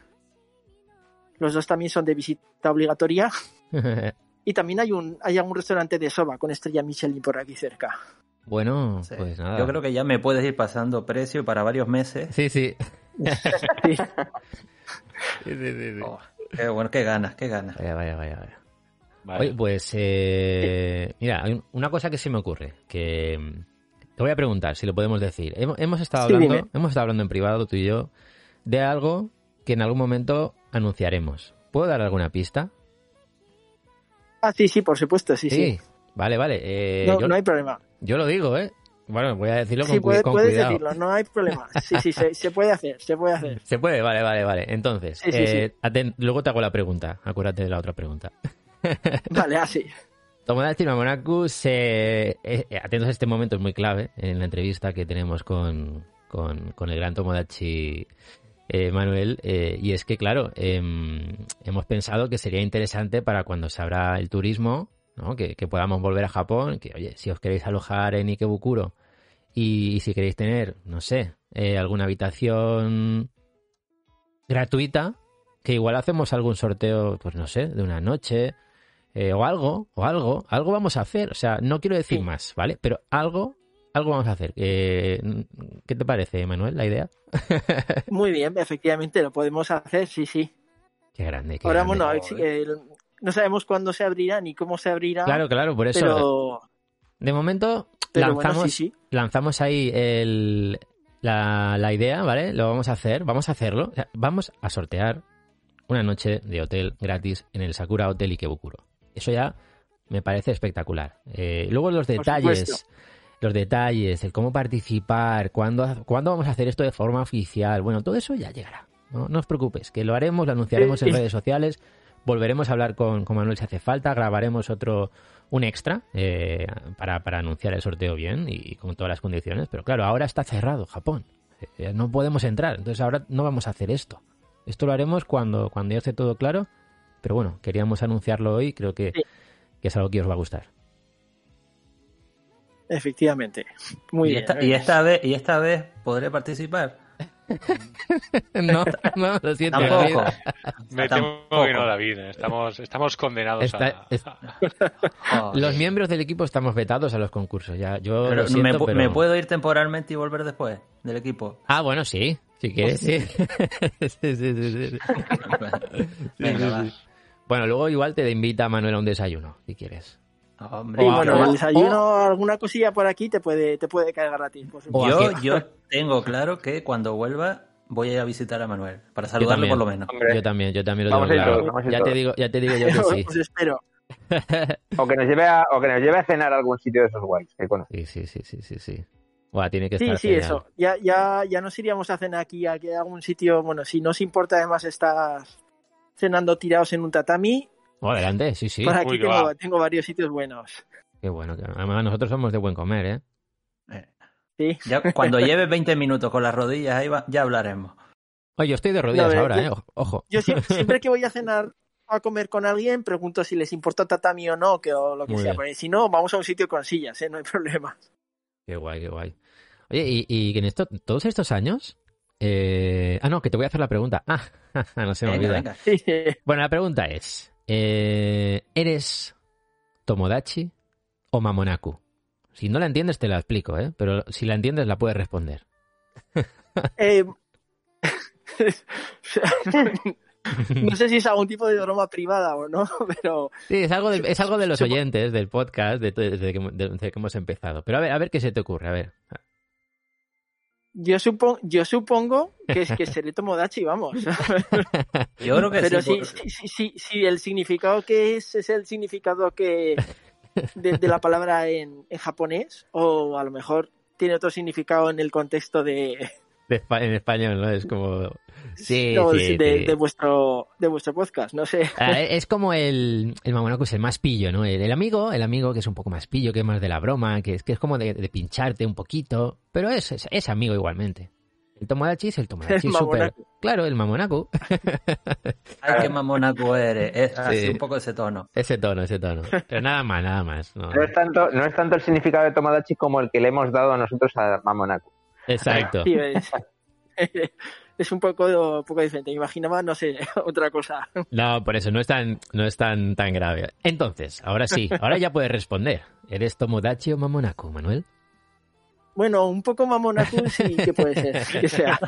Los dos también son de visita obligatoria. Y también hay un, hay algún restaurante de soba con estrella Michelin por aquí cerca. bueno, Sí. pues nada. Yo creo que ya me puedes ir pasando precio para varios meses. Sí, sí. Sí. Sí, sí, sí, sí. Oh, qué bueno, qué ganas, qué ganas. Vaya, vaya, vaya, vaya. Vale. Oye, pues eh, mira, una cosa que se me ocurre, que mm, te voy a preguntar si lo podemos decir. Hemos, hemos estado Sí, hablando, hemos estado hablando en privado tú y yo de algo que en algún momento anunciaremos. ¿Puedo dar alguna pista? Ah, sí, sí, por supuesto, sí, sí. Vale, vale. eh, no, yo, no hay problema. yo lo digo, ¿eh? Bueno, voy a decirlo con, Sí, cu- puede- con puedes cuidado. decirlo, no hay problema. Sí, sí, se, se puede hacer, se puede hacer. Se puede, vale, vale, vale. Entonces, Sí, sí, eh, aten- luego te hago la pregunta. Acuérdate de la otra pregunta. Vale, así. Tomodachi Mamonaku se... eh, eh, atentos a este momento, es muy clave en la entrevista que tenemos con, con, con el gran Tomodachi eh, Manuel. eh, y es que, claro, em, hemos pensado que sería interesante para cuando se abra el turismo, ¿no? que, que podamos volver a Japón, que, oye, si os queréis alojar en Ikebukuro y, si queréis tener, no sé, alguna habitación gratuita, que igual hacemos algún sorteo, pues no sé, de una noche eh, o algo, o algo, algo vamos a hacer. O sea, no quiero decir Sí. más, ¿vale? Pero algo, algo vamos a hacer. Eh, ¿Qué te parece, Manuel, la idea? Muy bien, efectivamente, lo podemos hacer, sí, sí. Qué grande. Qué Ahora, grande. bueno, sí, el- no sabemos cuándo se abrirá ni cómo se abrirá, Claro, claro, por eso. pero, De momento, pero lanzamos, bueno, sí, sí. lanzamos ahí el, la, la idea, ¿vale? Lo vamos a hacer, vamos a hacerlo. O sea, vamos a sortear una noche de hotel gratis en el Sakura Hotel Ikebukuro. Eso ya me parece espectacular. Eh, luego los detalles, los detalles, el cómo participar, cuándo, cuándo vamos a hacer esto de forma oficial. Bueno, todo eso ya llegará. No, no os preocupéis, que lo haremos, lo anunciaremos en redes sociales. Volveremos a hablar con, con Manuel si hace falta, grabaremos otro, un extra eh, para, para anunciar el sorteo bien y con todas las condiciones. Pero claro, ahora está cerrado Japón. Eh, no podemos entrar, entonces ahora no vamos a hacer esto. Esto lo haremos cuando, cuando ya esté todo claro. Pero bueno, queríamos anunciarlo hoy, creo que, Sí. que es algo que os va a gustar. Efectivamente. Muy y, bien. esta, y esta vez, y esta vez podré participar. no, no, lo siento. Tampoco. David. Me temo que no, David. Estamos, estamos condenados Está- a... Los miembros del equipo estamos vetados a los concursos. Ya, yo Pero lo siento, me, pero- me puedo ir temporalmente y volver después del equipo. Ah, bueno, sí. Si quieres, sí. sí, sí, sí, sí. Sí, Venga, sí, va. Bueno, luego igual te invita Manuel a un desayuno, si quieres. Hombre, O bueno, el desayuno, o- alguna cosilla por aquí te puede, te puede caer gratis. Por o supuesto. a yo, yo tengo claro que cuando vuelva voy a ir a visitar a Manuel para saludarle también. por lo menos. Hombre, Yo también, yo también lo Vamos tengo claro. todos, ya te digo, ya te digo yo que sí. Os espero. o, que nos lleve a, o que nos lleve a cenar a algún sitio de esos guays que conoces. Sí, sí, sí, sí, sí, sí. Buah, tiene que Sí, estar sí, genial. eso. Ya, ya, ya nos iríamos a cenar aquí, aquí a algún sitio. Bueno, si no os importa además estar cenando tirados en un tatami, Oh, adelante, sí, sí. por aquí Uy, tengo, tengo varios sitios buenos. Qué bueno. que- Además, nosotros somos de buen comer, ¿eh? Eh, Sí. Ya cuando lleve 20 minutos con las rodillas ahí va- ya hablaremos. Oye, yo estoy de rodillas No, ahora, yo- ¿eh? Ojo. Yo siempre, siempre que voy a cenar a comer con alguien, pregunto si les importa tatami o no, que, o lo que Muy sea. Porque si no, vamos a un sitio con sillas, ¿eh? no hay problema. Qué guay, qué guay. Oye, y, y en esto, todos estos años. Eh, Ah, no, que te voy a hacer la pregunta. Ah, no se me Venga, olvida. venga. Bueno, la pregunta es: eh, ¿eres Tomodachi o Mamonaku? Si no la entiendes, te la explico, ¿eh? Pero si la entiendes, la puedes responder. Eh, no sé si es algún tipo de broma privada o no, pero Sí, es algo de, es algo de los oyentes del podcast de- desde, que, desde que hemos empezado. Pero a ver, a ver qué se te ocurre, a ver. Yo supongo, yo supongo que es que seré Tomodachi, vamos. Yo creo que Pero sí. sí, sí, sí, sí, el significado que es es el significado que de, de la palabra en, en japonés, o a lo mejor tiene otro significado en el contexto de, De Espa- en español, ¿no? Es como... Sí, no, sí, de, sí. de vuestro de vuestro podcast, no sé. Ah, es como el, el Mamonaku, es el más pillo, ¿no? El, el amigo, el amigo que es un poco más pillo, que es más de la broma, que es, que es como de, de pincharte un poquito, pero es, es, es amigo igualmente. El Tomodachi es el Tomodachi El. Mamonaku. Claro, el Mamonaku. Ay, qué mamonaco eres. Es así un poco ese tono. Ese tono, ese tono. Pero nada más, nada más. no. No es tanto, no es tanto el significado de Tomodachi como el que le hemos dado a nosotros a Mamonaku. Exacto. Sí, es, es un poco, un poco diferente. Me imaginaba, no sé, otra cosa. No, por eso no es tan, no es tan, tan grave. Entonces, ahora sí, ahora ya puedes responder. ¿Eres Tomodachi o Mamonaku, Manuel? Bueno, un poco mamonaku sí que puede ser, que sea.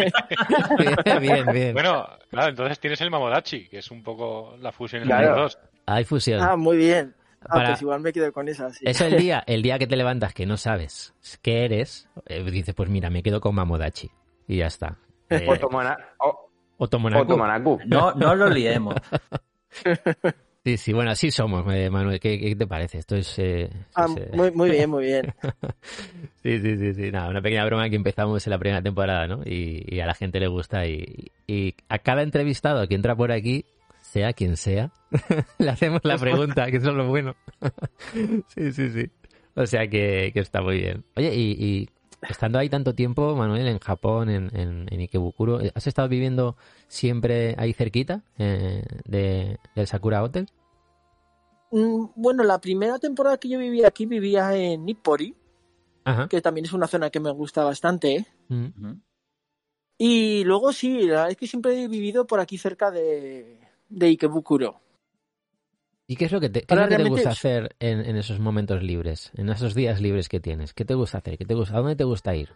bien, bien, bien. Bueno, claro, entonces tienes el Mamodachi, que es un poco la fusión entre Claro. los dos. Hay fusión. Ah, muy bien. Ah, Para- pues igual me quedo con esa, sí. Eso el día, el día que te levantas que no sabes qué eres, eh, dices, pues mira, me quedo con Mamodachi. Y ya está. Eh, O, Tomona- o- o Tomonaku. o Tomonaku. No, no lo liemos. Sí, sí, bueno, así somos, eh, Manuel. ¿Qué, qué te parece? Esto es... eh, Ah, es, eh, muy, muy bien, muy bien. Sí, sí, sí, sí. Nada, una pequeña broma que empezamos en la primera temporada, ¿no? Y, y a la gente le gusta. Y, y a cada entrevistado que entra por aquí, sea quien sea, le hacemos la pregunta, que eso es lo bueno. sí, sí, sí. O sea que, que está muy bien. Oye, y, y estando ahí tanto tiempo, Manuel, en Japón, en, en, en Ikebukuro, ¿has estado viviendo siempre ahí cerquita eh, de, del Sakura Hotel? Mm, Bueno, la primera temporada que yo vivía aquí vivía en Nippori, Ajá. que también es una zona que me gusta bastante. ¿eh? Mm. Y luego sí, la verdad es que siempre he vivido por aquí cerca de, de Ikebukuro. ¿Y qué es lo que te, qué es lo que te gusta hacer en, en esos momentos libres, en esos días libres que tienes? ¿Qué te gusta hacer? ¿Qué te gusta, ¿A dónde te gusta ir?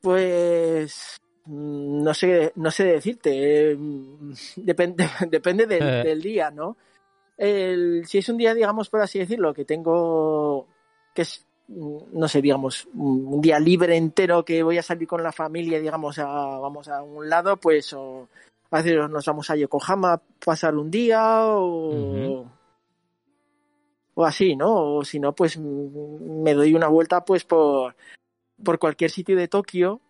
Pues no sé, no sé decirte. eh, Depende, depende del, Eh. del día, ¿no? El- si es un día, digamos, por así decirlo, que tengo, que es, no sé, digamos, un día libre entero que voy a salir con la familia, digamos, a, vamos a un lado, pues o, a veces nos vamos a Yokohama a pasar un día o, o así, ¿no? O si no, pues me doy una vuelta pues por, por cualquier sitio de Tokio.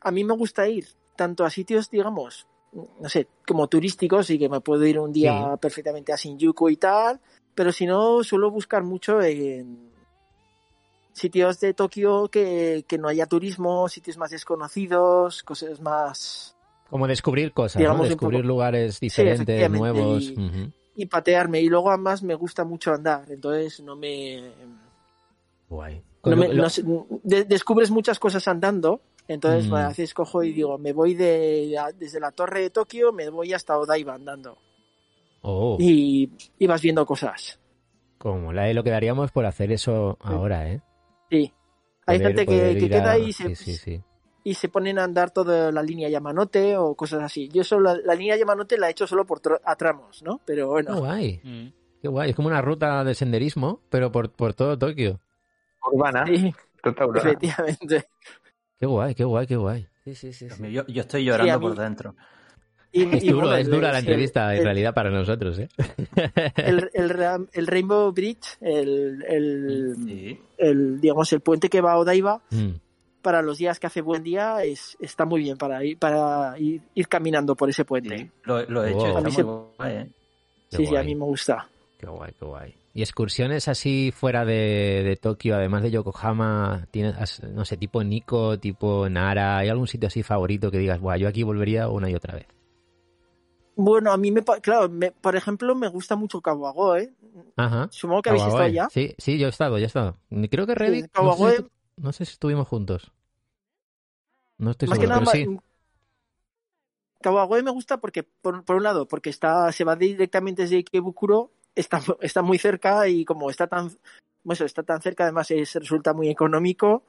A mí me gusta ir tanto a sitios, digamos, no sé, como turísticos y que me puedo ir un día Sí. perfectamente a Shinjuku y tal, pero si no, suelo buscar mucho en sitios de Tokio que, que no haya turismo, sitios más desconocidos, cosas más... Como descubrir cosas, Digamos, ¿no? un Descubrir lugares diferentes, nuevos. y- patearme y luego además me gusta mucho andar, entonces no me... Guay. no me- Lo- lo- no sé, de- descubres muchas cosas andando, entonces Mm. a veces cojo y digo, me voy de, desde la torre de Tokio, me voy hasta Odaiba andando Oh, y, y vas viendo cosas. como la de lo que daríamos por hacer eso ahora, ¿eh? Sí. Hay Poder- gente que, queda a- ahí y se, Sí, sí, sí. Y se ponen a andar toda la línea Yamanote o cosas así. Yo solo la, la línea Yamanote la he hecho solo por a tramos, ¿no? Pero Qué bueno, guay, Mm. qué guay. Es como una ruta de senderismo, pero por, por todo Tokio. Urbana. sí, ruta urbana. efectivamente. Qué guay, qué guay, qué guay. Sí, sí, sí. Mío, Yo, yo estoy llorando Sí, a mí- por dentro. Y, Es, y duro, bueno, es el- dura la el- entrevista en el- realidad para nosotros, ¿eh? el, el, Ra- el Rainbow Bridge, el, el, Sí. el, digamos, el puente que va a Odaiba, Mm. Para los días que hace buen día, es, está muy bien para ir, para ir, ir caminando por ese puente. Sí, lo, lo he hecho. Wow. está A mí muy se- guay, ¿eh? Sí, sí, a mí me gusta. Qué guay, qué guay. ¿Y excursiones así fuera de, de Tokio, además de Yokohama, tienes, no sé, tipo Nikko, tipo Nara, ¿hay algún sitio así favorito que digas, Buah, yo aquí volvería una y otra vez? Bueno, a mí me, pa- claro, me- por ejemplo, me gusta mucho Kawagoe. ¿eh? Ajá. Supongo que habéis estado Kawagoe. ya. Sí, sí, yo he estado, yo he estado. Creo que Reddit, no, sé Kawagoe- si, no sé si estuvimos juntos. No estoy Más que seguro, nada, pero sí. Kawagoe me gusta porque, por, por un lado, porque está, se va directamente desde Ikebukuro, está, está muy cerca y como está tan, bueno, está tan cerca, además es, resulta muy económico.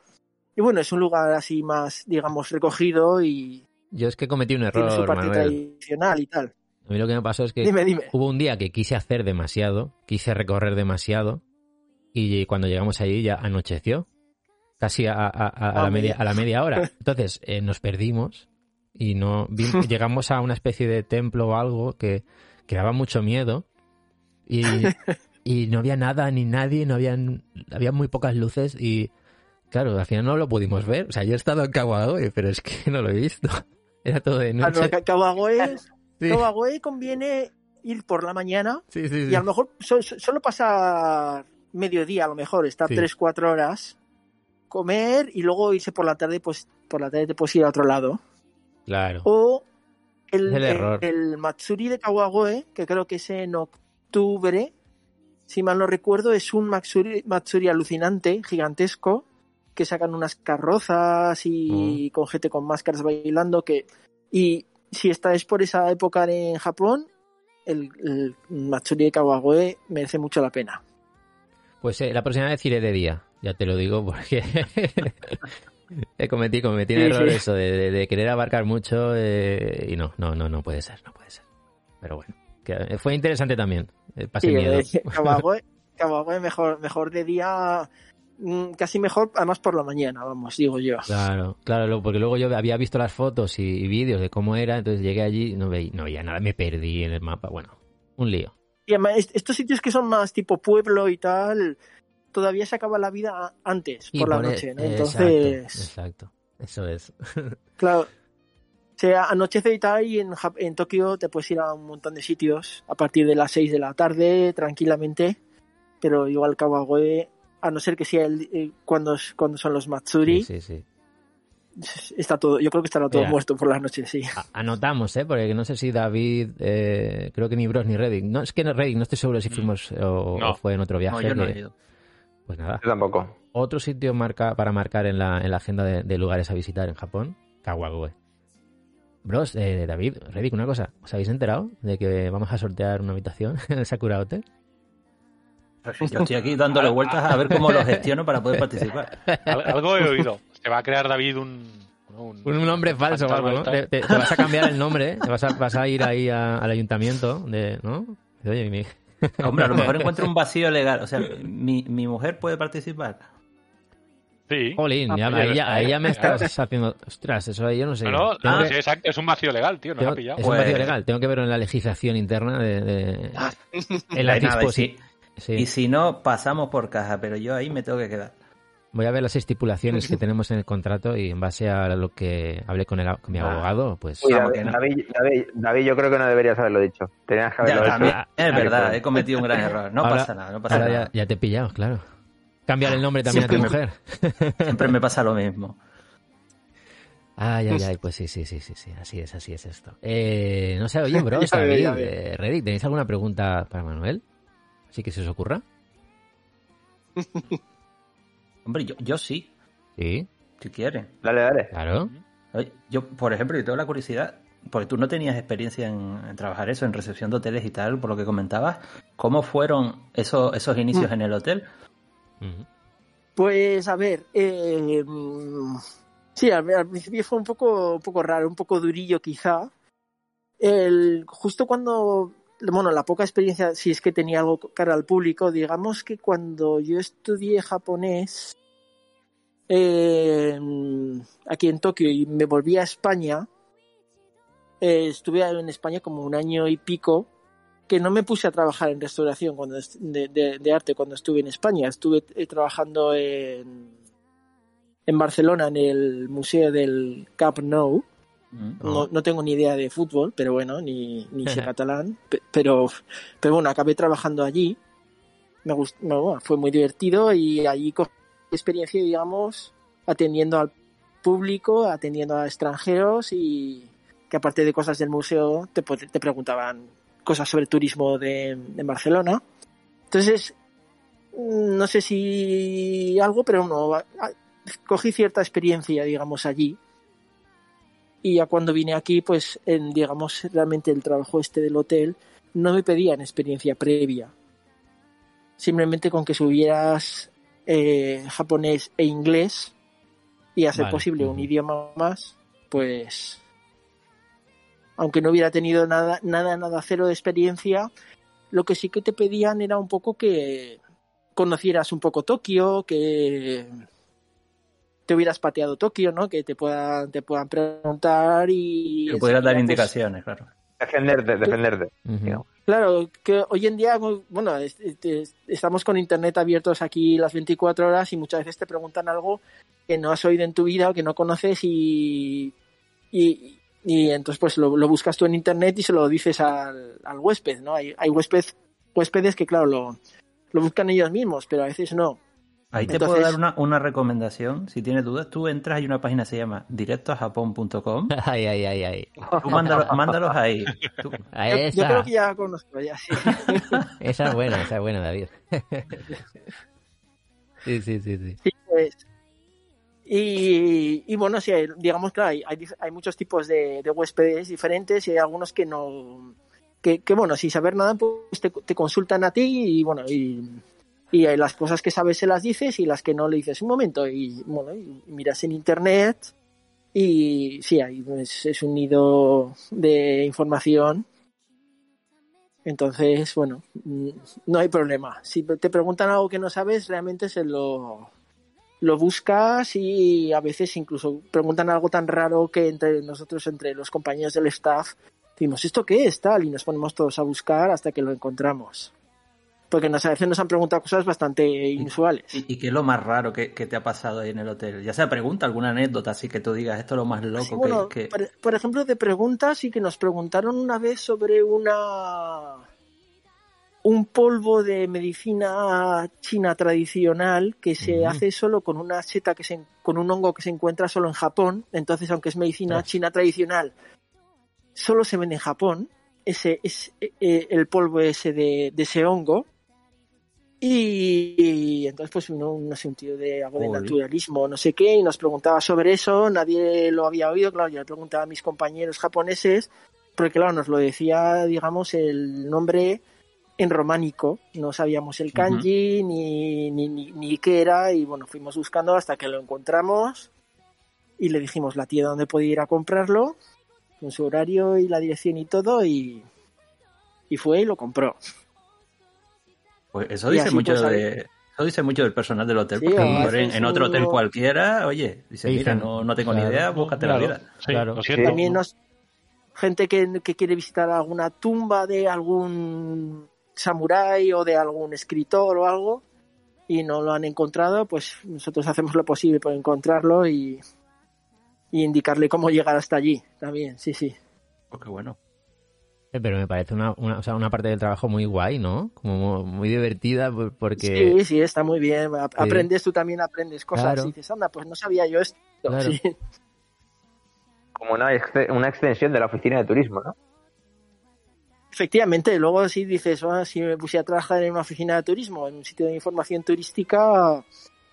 Y bueno, es un lugar así más, digamos, recogido y, Yo es que cometí un tiene su error, parte Manuel. tradicional y tal. A mí lo que me pasó es que Dime, dime. hubo un día que quise hacer demasiado, quise recorrer demasiado, y cuando llegamos allí ya anocheció, casi a, a- a- la, media, a la media hora. Entonces eh, nos perdimos y no llegamos a una especie de templo o algo que, que daba mucho miedo y, y no había nada ni nadie, no habían, había muy pocas luces y claro, al final no lo pudimos ver. O sea, yo he estado en Kawagoe, pero es que no lo he visto. Era todo de Ah, noche. no, Kawagoe, Sí, Kawagoe conviene ir por la mañana sí, sí, y a lo mejor so- so- solo pasar mediodía, a lo mejor, estar Sí. 3-4 horas, comer y luego irse por la tarde, pues por la tarde te puedes ir a otro lado. Claro. O el, el error. el Matsuri de Kawagoe, que creo que es en octubre, si mal no recuerdo, es un Matsuri, Matsuri alucinante, gigantesco, que sacan unas carrozas y con gente con máscaras bailando, que y si estáis por esa época en Japón, el, el Matsuri de Kawagoe merece mucho la pena. Pues eh, la próxima vez iré de día, ya te lo digo, porque he cometí, cometí un Sí, error sí. eso de, de- de querer abarcar mucho eh, y no, no, no, no puede ser, no puede ser. Pero bueno, que, eh, fue interesante también, eh, pasé Sí, miedo. mejor, mejor de día, mm, casi mejor, además por la mañana, vamos, digo yo. Claro, claro, porque luego yo había visto las fotos y, y vídeos de cómo era, entonces llegué allí y no veía, no veía nada, me perdí en el mapa, bueno, un lío. Y además, est- estos sitios que son más tipo pueblo y tal, todavía se acaba la vida antes, Y por la e- noche, ¿no? Entonces, exacto, eso es. claro, se anochece y tal, y en, Tokio te puedes ir a un montón de sitios a partir de las 6 de la tarde, tranquilamente, pero igual Kawagoe, a no ser que sea el, eh, cuando, cuando son los Matsuri, Sí, sí, sí. está todo, yo creo que estará todo Mira. muerto por las noches, sí. Anotamos, ¿eh? Porque no sé si David, eh, creo que ni Bros ni Reddick. No, es que no, Reddick, no estoy seguro si Mm. fuimos o, No. o fue en otro viaje. No, yo no que- he ido. Pues nada. Yo tampoco. Otro sitio marca, para marcar en la, en la agenda de, de lugares a visitar en Japón, Kawagoe. Bros, eh, David, Reddick, una cosa. ¿Os habéis enterado de que vamos a sortear una habitación en el Sakura Hotel? Yo estoy aquí dándole vueltas a ver cómo lo gestiono para poder participar. Al- Algo he oído. Se va a crear David un... un, Un nombre falso o algo, ¿no? Te, te- te vas a cambiar el nombre, ¿eh? Te vas a, vas a ir ahí a- al ayuntamiento, de, ¿no? Oye, mi- Hombre, a lo mejor encuentro un vacío legal. O sea, mi, mi mujer puede participar. Sí. Jolín, ya, Oye, ahí, ya, ahí ya me estás haciendo... Ostras, eso ahí yo no sé. No, no, no, que- sí, es un vacío legal, tío, nos tengo- ha pillado. es un Pues- vacío legal, tengo que verlo en la legislación interna de... de- en la Hay nada, y disposi- si- sí. Y si no, pasamos por caja, pero yo ahí me tengo que quedar. Voy a ver las estipulaciones que tenemos en el contrato y en base a lo que hablé con, el, con mi abogado, pues... David. David, David, David, yo creo que no deberías haberlo dicho. Tenías que Ya, haberlo también, hecho. es verdad, he cometido un gran error. No Ahora- pasa nada, no pasa Ahora nada. ya, ya te he pillado, claro. Cámbiale el nombre también a tu Siempre mujer. Siempre me pasa lo mismo. Ay, ay, ay, pues sí, sí, sí, sí, sí, así es, así es esto. Eh, no sé, oye, bros, Ya veo, David, ya eh, Reddit, ¿tenéis alguna pregunta para Manuel? ¿Sí que se os ocurra? Hombre, yo, yo sí, Sí, si quieres. Dale, dale. claro. Oye, Yo, por ejemplo, yo tengo la curiosidad, porque tú no tenías experiencia en, en trabajar eso, en recepción de hoteles y tal, por lo que comentabas. ¿Cómo fueron esos, esos inicios Mm. en el hotel? Pues a ver, eh, sí, al, al principio fue un poco, un poco raro, un poco durillo quizá. El, justo cuando, bueno, la poca experiencia, si es que tenía algo cara al público, digamos que cuando yo estudié japonés eh, aquí en Tokio y me volví a España, eh, estuve en España como un año y pico que no me puse a trabajar en restauración de, arte cuando estuve en España. Estuve eh, trabajando en, Barcelona en el Museo del Camp Nou. No, no tengo ni idea de fútbol, pero bueno, ni, ni sé catalán. pe- Pero, pero bueno, acabé trabajando allí. Me gustó, bueno, fue muy divertido y allí cogí experiencia, digamos, atendiendo al público, atendiendo a extranjeros y que aparte de cosas del museo te, te preguntaban cosas sobre turismo de, de Barcelona. Entonces, mm, no sé si algo, pero no, cogí cierta experiencia, digamos, allí. Y ya cuando vine aquí, pues, en, digamos, realmente el trabajo este del hotel, no me pedían experiencia previa. Simplemente con que subieras eh, japonés e inglés y Vale, posible un idioma más, pues aunque no hubiera tenido nada, nada, nada cero de experiencia, lo que sí que te pedían era un poco que conocieras un poco Tokio, que te hubieras pateado Tokio, ¿no? Que te puedan, te puedan preguntar y... Que pudieras dar pues, indicaciones, claro. Defenderte, defenderte. Claro, que hoy en día, bueno, es- es- estamos con internet abiertos aquí las 24 horas y muchas veces te preguntan algo que no has oído en tu vida o que no conoces y, y, y entonces pues lo, lo buscas tú en internet y se lo dices al, al huésped, ¿no? Hay, hay huésped, huéspedes que, claro, lo, lo buscan ellos mismos, pero a veces no. Ahí te Entonces- puedo dar una, una recomendación. Si tienes dudas, tú entras, hay una página que se llama directoajapón.com. Ay, ay, ay, ay. Tú mándalos, mándalos ahí. Tú- A Yo, yo esa, creo que ya conozco, ya sí. esa es buena, esa es buena, David. sí, sí, sí, sí. Sí, pues. Y, y bueno, sí, hay- digamos que hay, hay muchos tipos de, de huéspedes diferentes y hay algunos que no. Que, que, bueno, sin saber nada, pues te, te consultan a ti y bueno, y, y las cosas que sabes se las dices y las que no le dices un momento. Y bueno, y miras en internet y sí, hay, es, es un nido de información. Entonces, bueno, mm, no hay problema. Si te preguntan algo que no sabes, realmente se lo, lo buscas y a veces incluso preguntan algo tan raro que entre nosotros, entre los compañeros del staff, decimos, ¿esto qué es? Tal, y nos ponemos todos a buscar hasta que lo encontramos. Porque nos, a veces nos han preguntado cosas bastante inusuales. ¿Y, y qué es lo más raro que, que te ha pasado ahí en el hotel? Ya sea pregunta, alguna anécdota así que tú digas, esto es lo más loco Sí, bueno, que... que- por, por ejemplo, de preguntas y que nos preguntaron una vez sobre una un polvo de medicina china tradicional que se Ujú. hace solo con una seta que se con un hongo que se encuentra solo en Japón. Entonces, aunque es medicina china tradicional, solo se vende en Japón. Ese es eh, el polvo ese de, de ese hongo. Y, y entonces, pues, uno, no sé, un tío de algo de naturalismo, no sé qué, y nos preguntaba sobre eso, nadie lo había oído, claro, yo le preguntaba a mis compañeros japoneses, porque claro, nos lo decía, digamos, el nombre en románico, no sabíamos el kanji ni, ni, ni, ni qué era, y bueno, fuimos buscando hasta que lo encontramos, y le dijimos la tienda donde podía ir a comprarlo, con su horario y la dirección y todo, y, y fue y lo compró. Pues eso dice mucho pues, de... Eso dice mucho del personal del hotel, Sí, porque a lo además mejor en, en otro hotel cualquiera, oye, dice, Sí, mira, no, no tengo claro. ni idea, búscate Claro, la vida. sí, Claro. lo siento. También nos, gente que, que quiere visitar alguna tumba de algún samurái o de algún escritor o algo y no lo han encontrado, pues nosotros hacemos lo posible por encontrarlo y, y indicarle cómo llegar hasta allí también, sí, sí. Porque bueno. Eh, Pero me parece una, una, o sea, una parte del trabajo muy guay, ¿no? Como mu- muy divertida por- porque... Sí, sí, está muy bien. A- Aprendes, tú también aprendes cosas Claro. y dices, anda, pues no sabía yo esto. Claro. Sí. Como una, ex- una extensión de la oficina de turismo, ¿no? Efectivamente, luego si dices, "Ah, si me pusiera a trabajar en una oficina de turismo, en un sitio de información turística,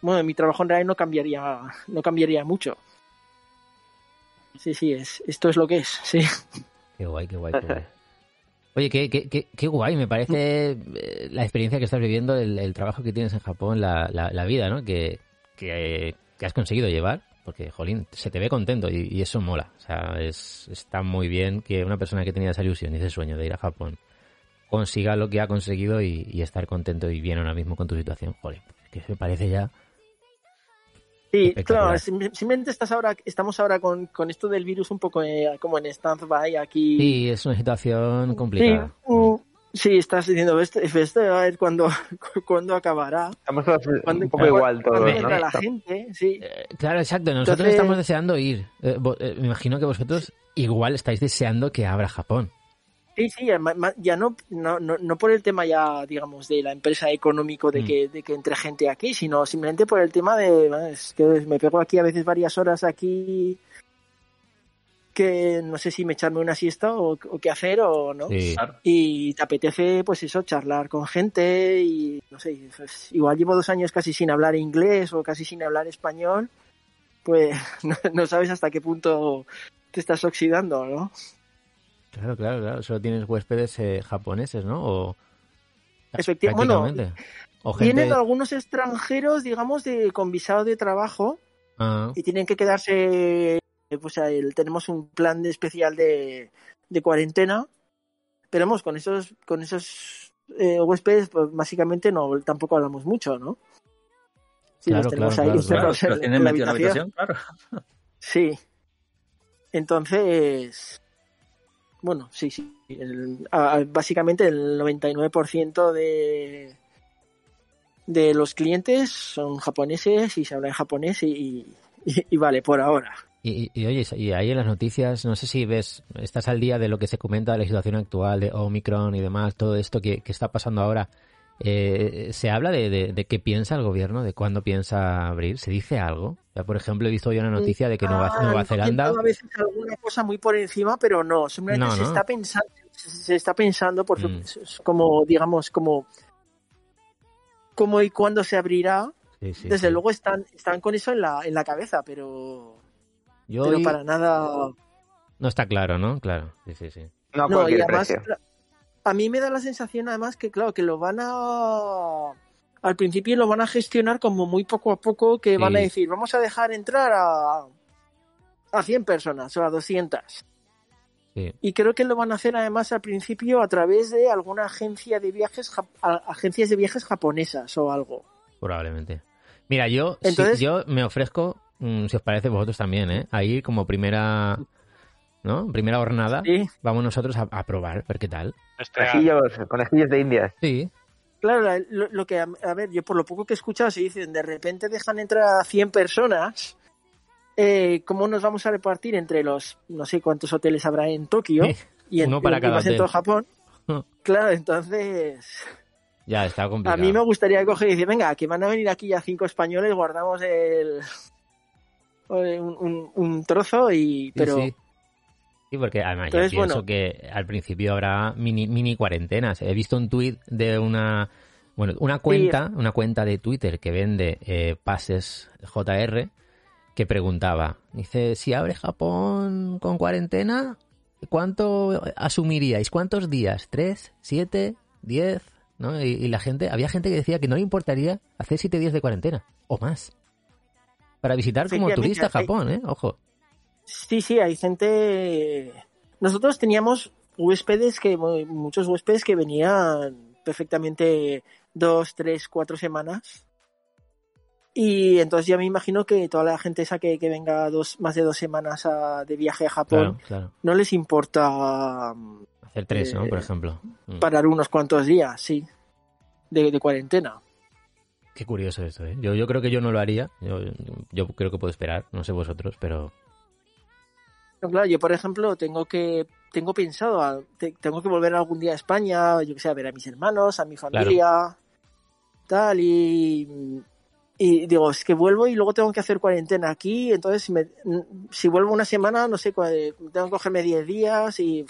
bueno, mi trabajo en realidad no cambiaría, no cambiaría mucho. Sí, sí, es, esto es lo que es, sí. Qué guay, qué guay, qué guay. Oye, qué, qué, qué, qué guay, me parece eh, la experiencia que estás viviendo, el, el trabajo que tienes en Japón, la, la, la vida, ¿no? Que, que, que has conseguido llevar, porque, jolín, se te ve contento y, eso mola. O sea, es, está muy bien que una persona que tenía esa ilusión y ese sueño de ir a Japón consiga lo que ha conseguido y, y estar contento y bien ahora mismo con tu situación. Jolín, que me parece ya... Sí, claro, sim- simplemente estás ahora, estamos ahora con, con esto del virus un poco eh, como en stand-by aquí. Sí, es una situación complicada. Sí, sí, estás diciendo, este, este, a ver cuándo, cuándo acabará. Estamos un poco igual cuando ¿no? la gente, sí. Eh, Claro, exacto. Nosotros Entonces- estamos deseando ir. Eh, eh, me imagino que vosotros igual estáis deseando que abra Japón. Sí, sí, ya, no, no, no, no por el tema ya, digamos, de la empresa económico de Mm. que, de que entre gente aquí, sino simplemente por el tema de, es que me pego aquí a veces varias horas aquí que no sé si me echarme una siesta o, o qué hacer o no. Sí. Y te apetece, pues eso, charlar con gente y, no sé, pues, igual llevo dos años casi sin hablar inglés o casi sin hablar español, pues no, no sabes hasta qué punto te estás oxidando, ¿no? Claro, claro, claro. Solo tienes huéspedes eh, japoneses, ¿no? O... Efecti- bueno, o gente... Vienen algunos extranjeros, digamos, de, con visado de trabajo Ah, y tienen que quedarse pues el- tenemos un plan de especial de, de cuarentena, pero vamos, con esos, con esos eh, huéspedes, pues básicamente no, tampoco hablamos mucho, ¿no? Si Claro, los tenemos claro, ahí claro, en- en tienen la metido en la habitación. habitación, claro. Sí. Entonces, bueno, sí, sí. el- básicamente el 99% de, de los clientes son japoneses y se habla en japonés y, vale, por ahora. Y, y- y oye, y ahí en las noticias, no sé si ves, estás al día de lo que se comenta de la situación actual de Omicron y demás, todo esto que, que está pasando ahora. Eh, ¿Se habla de, de, de qué piensa el gobierno, de cuándo piensa abrir? ¿Se dice algo? Ya, por ejemplo, he visto yo una noticia de que Nueva, Ah, Nueva Zelanda... A veces alguna cosa muy por encima, pero no, simplemente No, se no. está pensando, se, se está pensando por su- Mm. es como, digamos, como, cómo y cuándo se abrirá. Sí, sí, Desde sí. luego están, están con eso en la, en la cabeza, pero, Yo pero oí- para nada No está claro, ¿no? Claro, sí, sí, sí. No a No, y cualquier además, precio. A mí me da la sensación además que, claro, que lo van a... Al principio lo van a gestionar como muy poco a poco, que van a decir, vamos a dejar entrar a, a 100 personas o a 200. sí. Y creo que lo van a hacer además al principio a través de alguna agencia de viajes, a- agencias de viajes japonesas o algo. Probablemente. Mira, yo, Entonces- yo me ofrezco, mm, si os parece vosotros también, ¿eh? A ir como primera, ¿no? Primera jornada. Sí, Vamos nosotros a, a probar, ver qué tal. Conejillos, conejillos de indias. Sí, claro, la- lo, lo que, a a ver, yo por lo poco que he escuchado, se dicen, de repente dejan entrar a 100 personas, eh, ¿cómo nos vamos a repartir entre los, no sé cuántos hoteles habrá en Tokio? Y en, Uno para cada en todo Japón. Claro, entonces ya está a complicado. mí me gustaría coger y decir, venga, que van a venir aquí ya cinco españoles, guardamos el un, un- un trozo y Sí, pero sí. Sí, porque además Entonces, yo pienso bueno. que al principio habrá mini, mini cuarentenas. He visto un tuit de una bueno, una cuenta, una cuenta de Twitter que vende eh, pases JR que preguntaba, dice, si abre Japón con cuarentena, ¿cuánto asumiríais? ¿Cuántos días? ¿Tres? ¿Siete? ¿Diez? ¿No? Y, y la gente, había gente que decía que no le importaría hacer siete días de cuarentena o más. Para visitar como turista hay- Japón, ¿eh? Ojo. Sí, sí, hay gente. Nosotros teníamos huéspedes que, muchos huéspedes que venían perfectamente dos, tres, cuatro semanas. Y entonces ya me imagino que toda la gente esa que, que venga dos, más de dos semanas a- de viaje a Japón, Claro, claro. no les importa mm, Hacer tres, ¿no? Eh, Por ejemplo. Mm. parar unos cuantos días, sí, de, de cuarentena. Qué curioso esto, ¿eh? Yo, yo creo que yo no lo haría. Yo, yo creo que puedo esperar. No sé vosotros, pero... No, claro, yo por ejemplo tengo que tengo pensado, a- te- tengo que volver algún día a España, yo que sé, a ver a mis hermanos, a mi familia, tal, y, y digo, es que vuelvo y luego tengo que hacer cuarentena aquí, entonces si, me- si vuelvo una semana, no sé, tengo que cogerme 10 días y...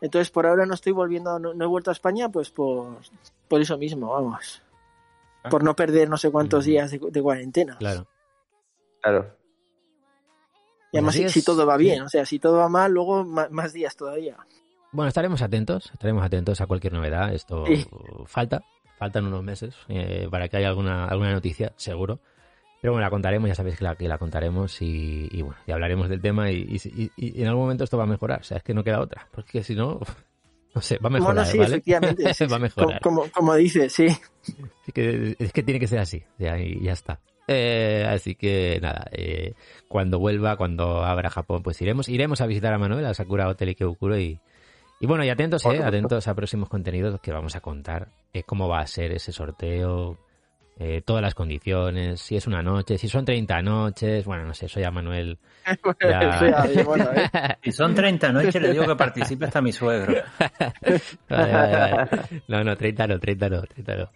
Entonces por ahora no estoy volviendo, no, no he vuelto a España, pues por, por eso mismo, vamos. Ah. Por no perder no sé cuántos Mm. días de, de cuarentena. Claro. Claro. Y además si, si es. todo va bien, o sea, si todo va mal, luego más días todavía. Bueno, estaremos atentos. Estaremos atentos a cualquier novedad. Esto Sí. falta. Faltan unos meses eh, para que haya alguna, alguna noticia, seguro. Pero bueno, la contaremos. Ya sabéis que la, que la contaremos y, y bueno, y hablaremos del tema y, y- y- y en algún momento esto va a mejorar. O sea, es que no queda otra. Porque si no... No sé, va a mejorar, Bueno, sí, ¿vale? efectivamente. va a mejorar. Como, como, como dices, sí. Así que es que tiene que ser así, ya, y ya está. Eh, así que nada, eh, cuando vuelva, cuando abra Japón, pues iremos, iremos a visitar a Manuel, a Sakura Hotel Ikebukuro y, y bueno, y atentos, eh, atentos a próximos contenidos que vamos a contar, eh, cómo va a ser ese sorteo, eh, todas las condiciones, si es una noche, si son 30 noches, bueno, no sé, eso ya Manuel. Ya. ¿eh? Si son 30 noches, le digo que participe hasta mi suegro. Vale, vale, vale. No, no, 30 no, 30 no, 30 no.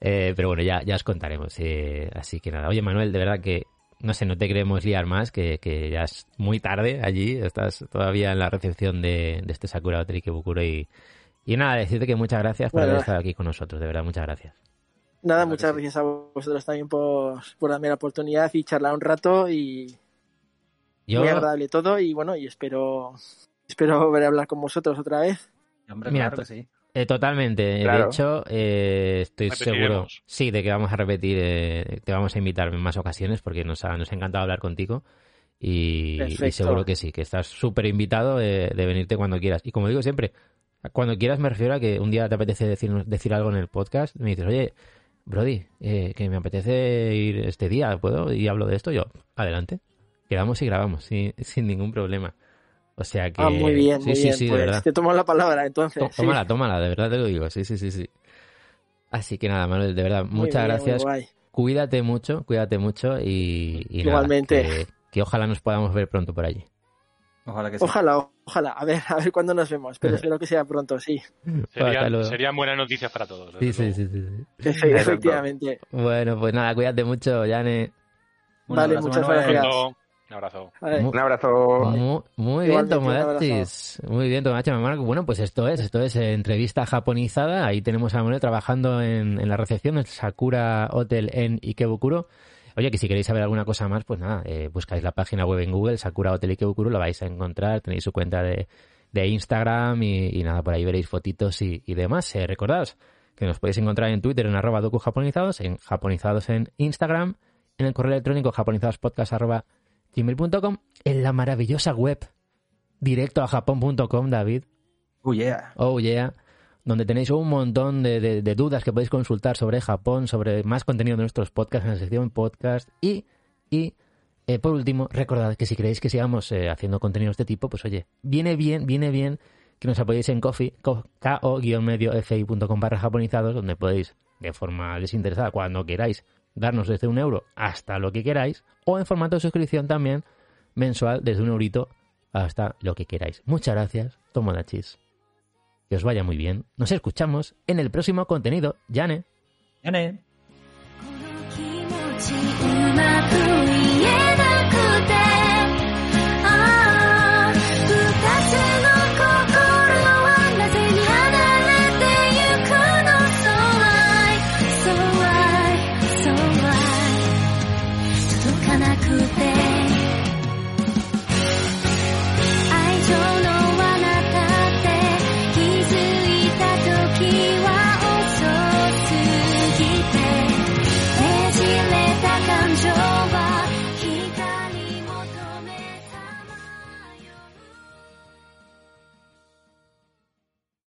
Eh, pero bueno, ya, ya os contaremos. eh, así que nada. Oye, Manuel, de verdad que, no sé, no te queremos liar más, que, que ya es muy tarde allí. Estás todavía en la recepción de, de este Sakura Hotel Ikebukuro y, y nada, decirte que muchas gracias por Bueno. haber estado aquí con nosotros, de verdad, muchas gracias. Nada, Claro muchas sí. gracias a vosotros también por, por darme la oportunidad y charlar un rato y Yo, muy agradable todo y bueno, y espero espero volver a hablar con vosotros otra vez. Hombre, Mira, claro que sí. Eh, totalmente. De hecho, eh, estoy seguro, sí, de que vamos a repetir, eh, te vamos a invitar en más ocasiones porque nos ha, nos ha encantado hablar contigo. Y, seguro que sí, que estás súper invitado de, de venirte cuando quieras. Y como digo siempre, cuando quieras me refiero a que un día te apetece decir, decir algo en el podcast, me dices, oye, Brody, eh, que me apetece ir este día, ¿puedo? Y hablo de esto, yo, adelante. Quedamos y grabamos, sin, sin ningún problema. O sea que... Ah, muy bien, sí, muy sí, bien. sí, de pues verdad. te tomo la palabra entonces. Tó- sí. Tómala, tómala, de verdad te lo digo, sí, sí, sí, sí. Así que nada, Manuel, de verdad, Muy muchas bien, gracias. Cuídate mucho, cuídate mucho y, y nada, Igualmente. que, que ojalá nos podamos ver pronto por allí. Ojalá que sí. Ojalá, ojalá. A ver, a ver cuándo nos vemos. Pero espero que sea pronto, sí. Hasta Serían, buenas noticias para todos. Sí, sí, sí, sí, sí. Efe- efectivamente. Bueno, pues nada, cuídate mucho, Yane. Un Vale, abrazo, muchas gracias. Pronto. Un abrazo. Un abrazo. Muy, muy bien, Tomodachis. Muy bien, Mamara. Bueno, pues esto es, esto es eh, entrevista japonizada. Ahí tenemos a Manuel trabajando en, en la recepción del Sakura Hotel en Ikebukuro. Oye, que si queréis saber alguna cosa más, pues nada, eh, buscáis la página web en Google, Sakura Hotel Ikebukuro, lo vais a encontrar, tenéis su cuenta de, de Instagram y, y nada, por ahí veréis fotitos y, y demás. Eh, recordaos que nos podéis encontrar en Twitter en arroba docu japonizados, en japonizados en Instagram, en el correo electrónico japonizadospodcast arroba gmail.com, en la maravillosa web directo a japón.com, David. Oh, yeah. Oh yeah, donde tenéis un montón de, de- dudas que podéis consultar sobre Japón, sobre más contenido de nuestros podcasts en la sección podcast y, y eh, por último, recordad que si queréis que sigamos eh, haciendo contenido de este tipo, pues oye, viene bien, viene bien que nos apoyéis en coffee, co- ko-medio-fi.com barra japonizados, donde podéis, de forma desinteresada, cuando queráis, darnos desde un euro hasta lo que queráis, o en formato de suscripción también, mensual, desde un eurito hasta lo que queráis. Muchas gracias, Tomodachis que os vaya muy bien. Nos escuchamos en el próximo contenido. Yane. Yane.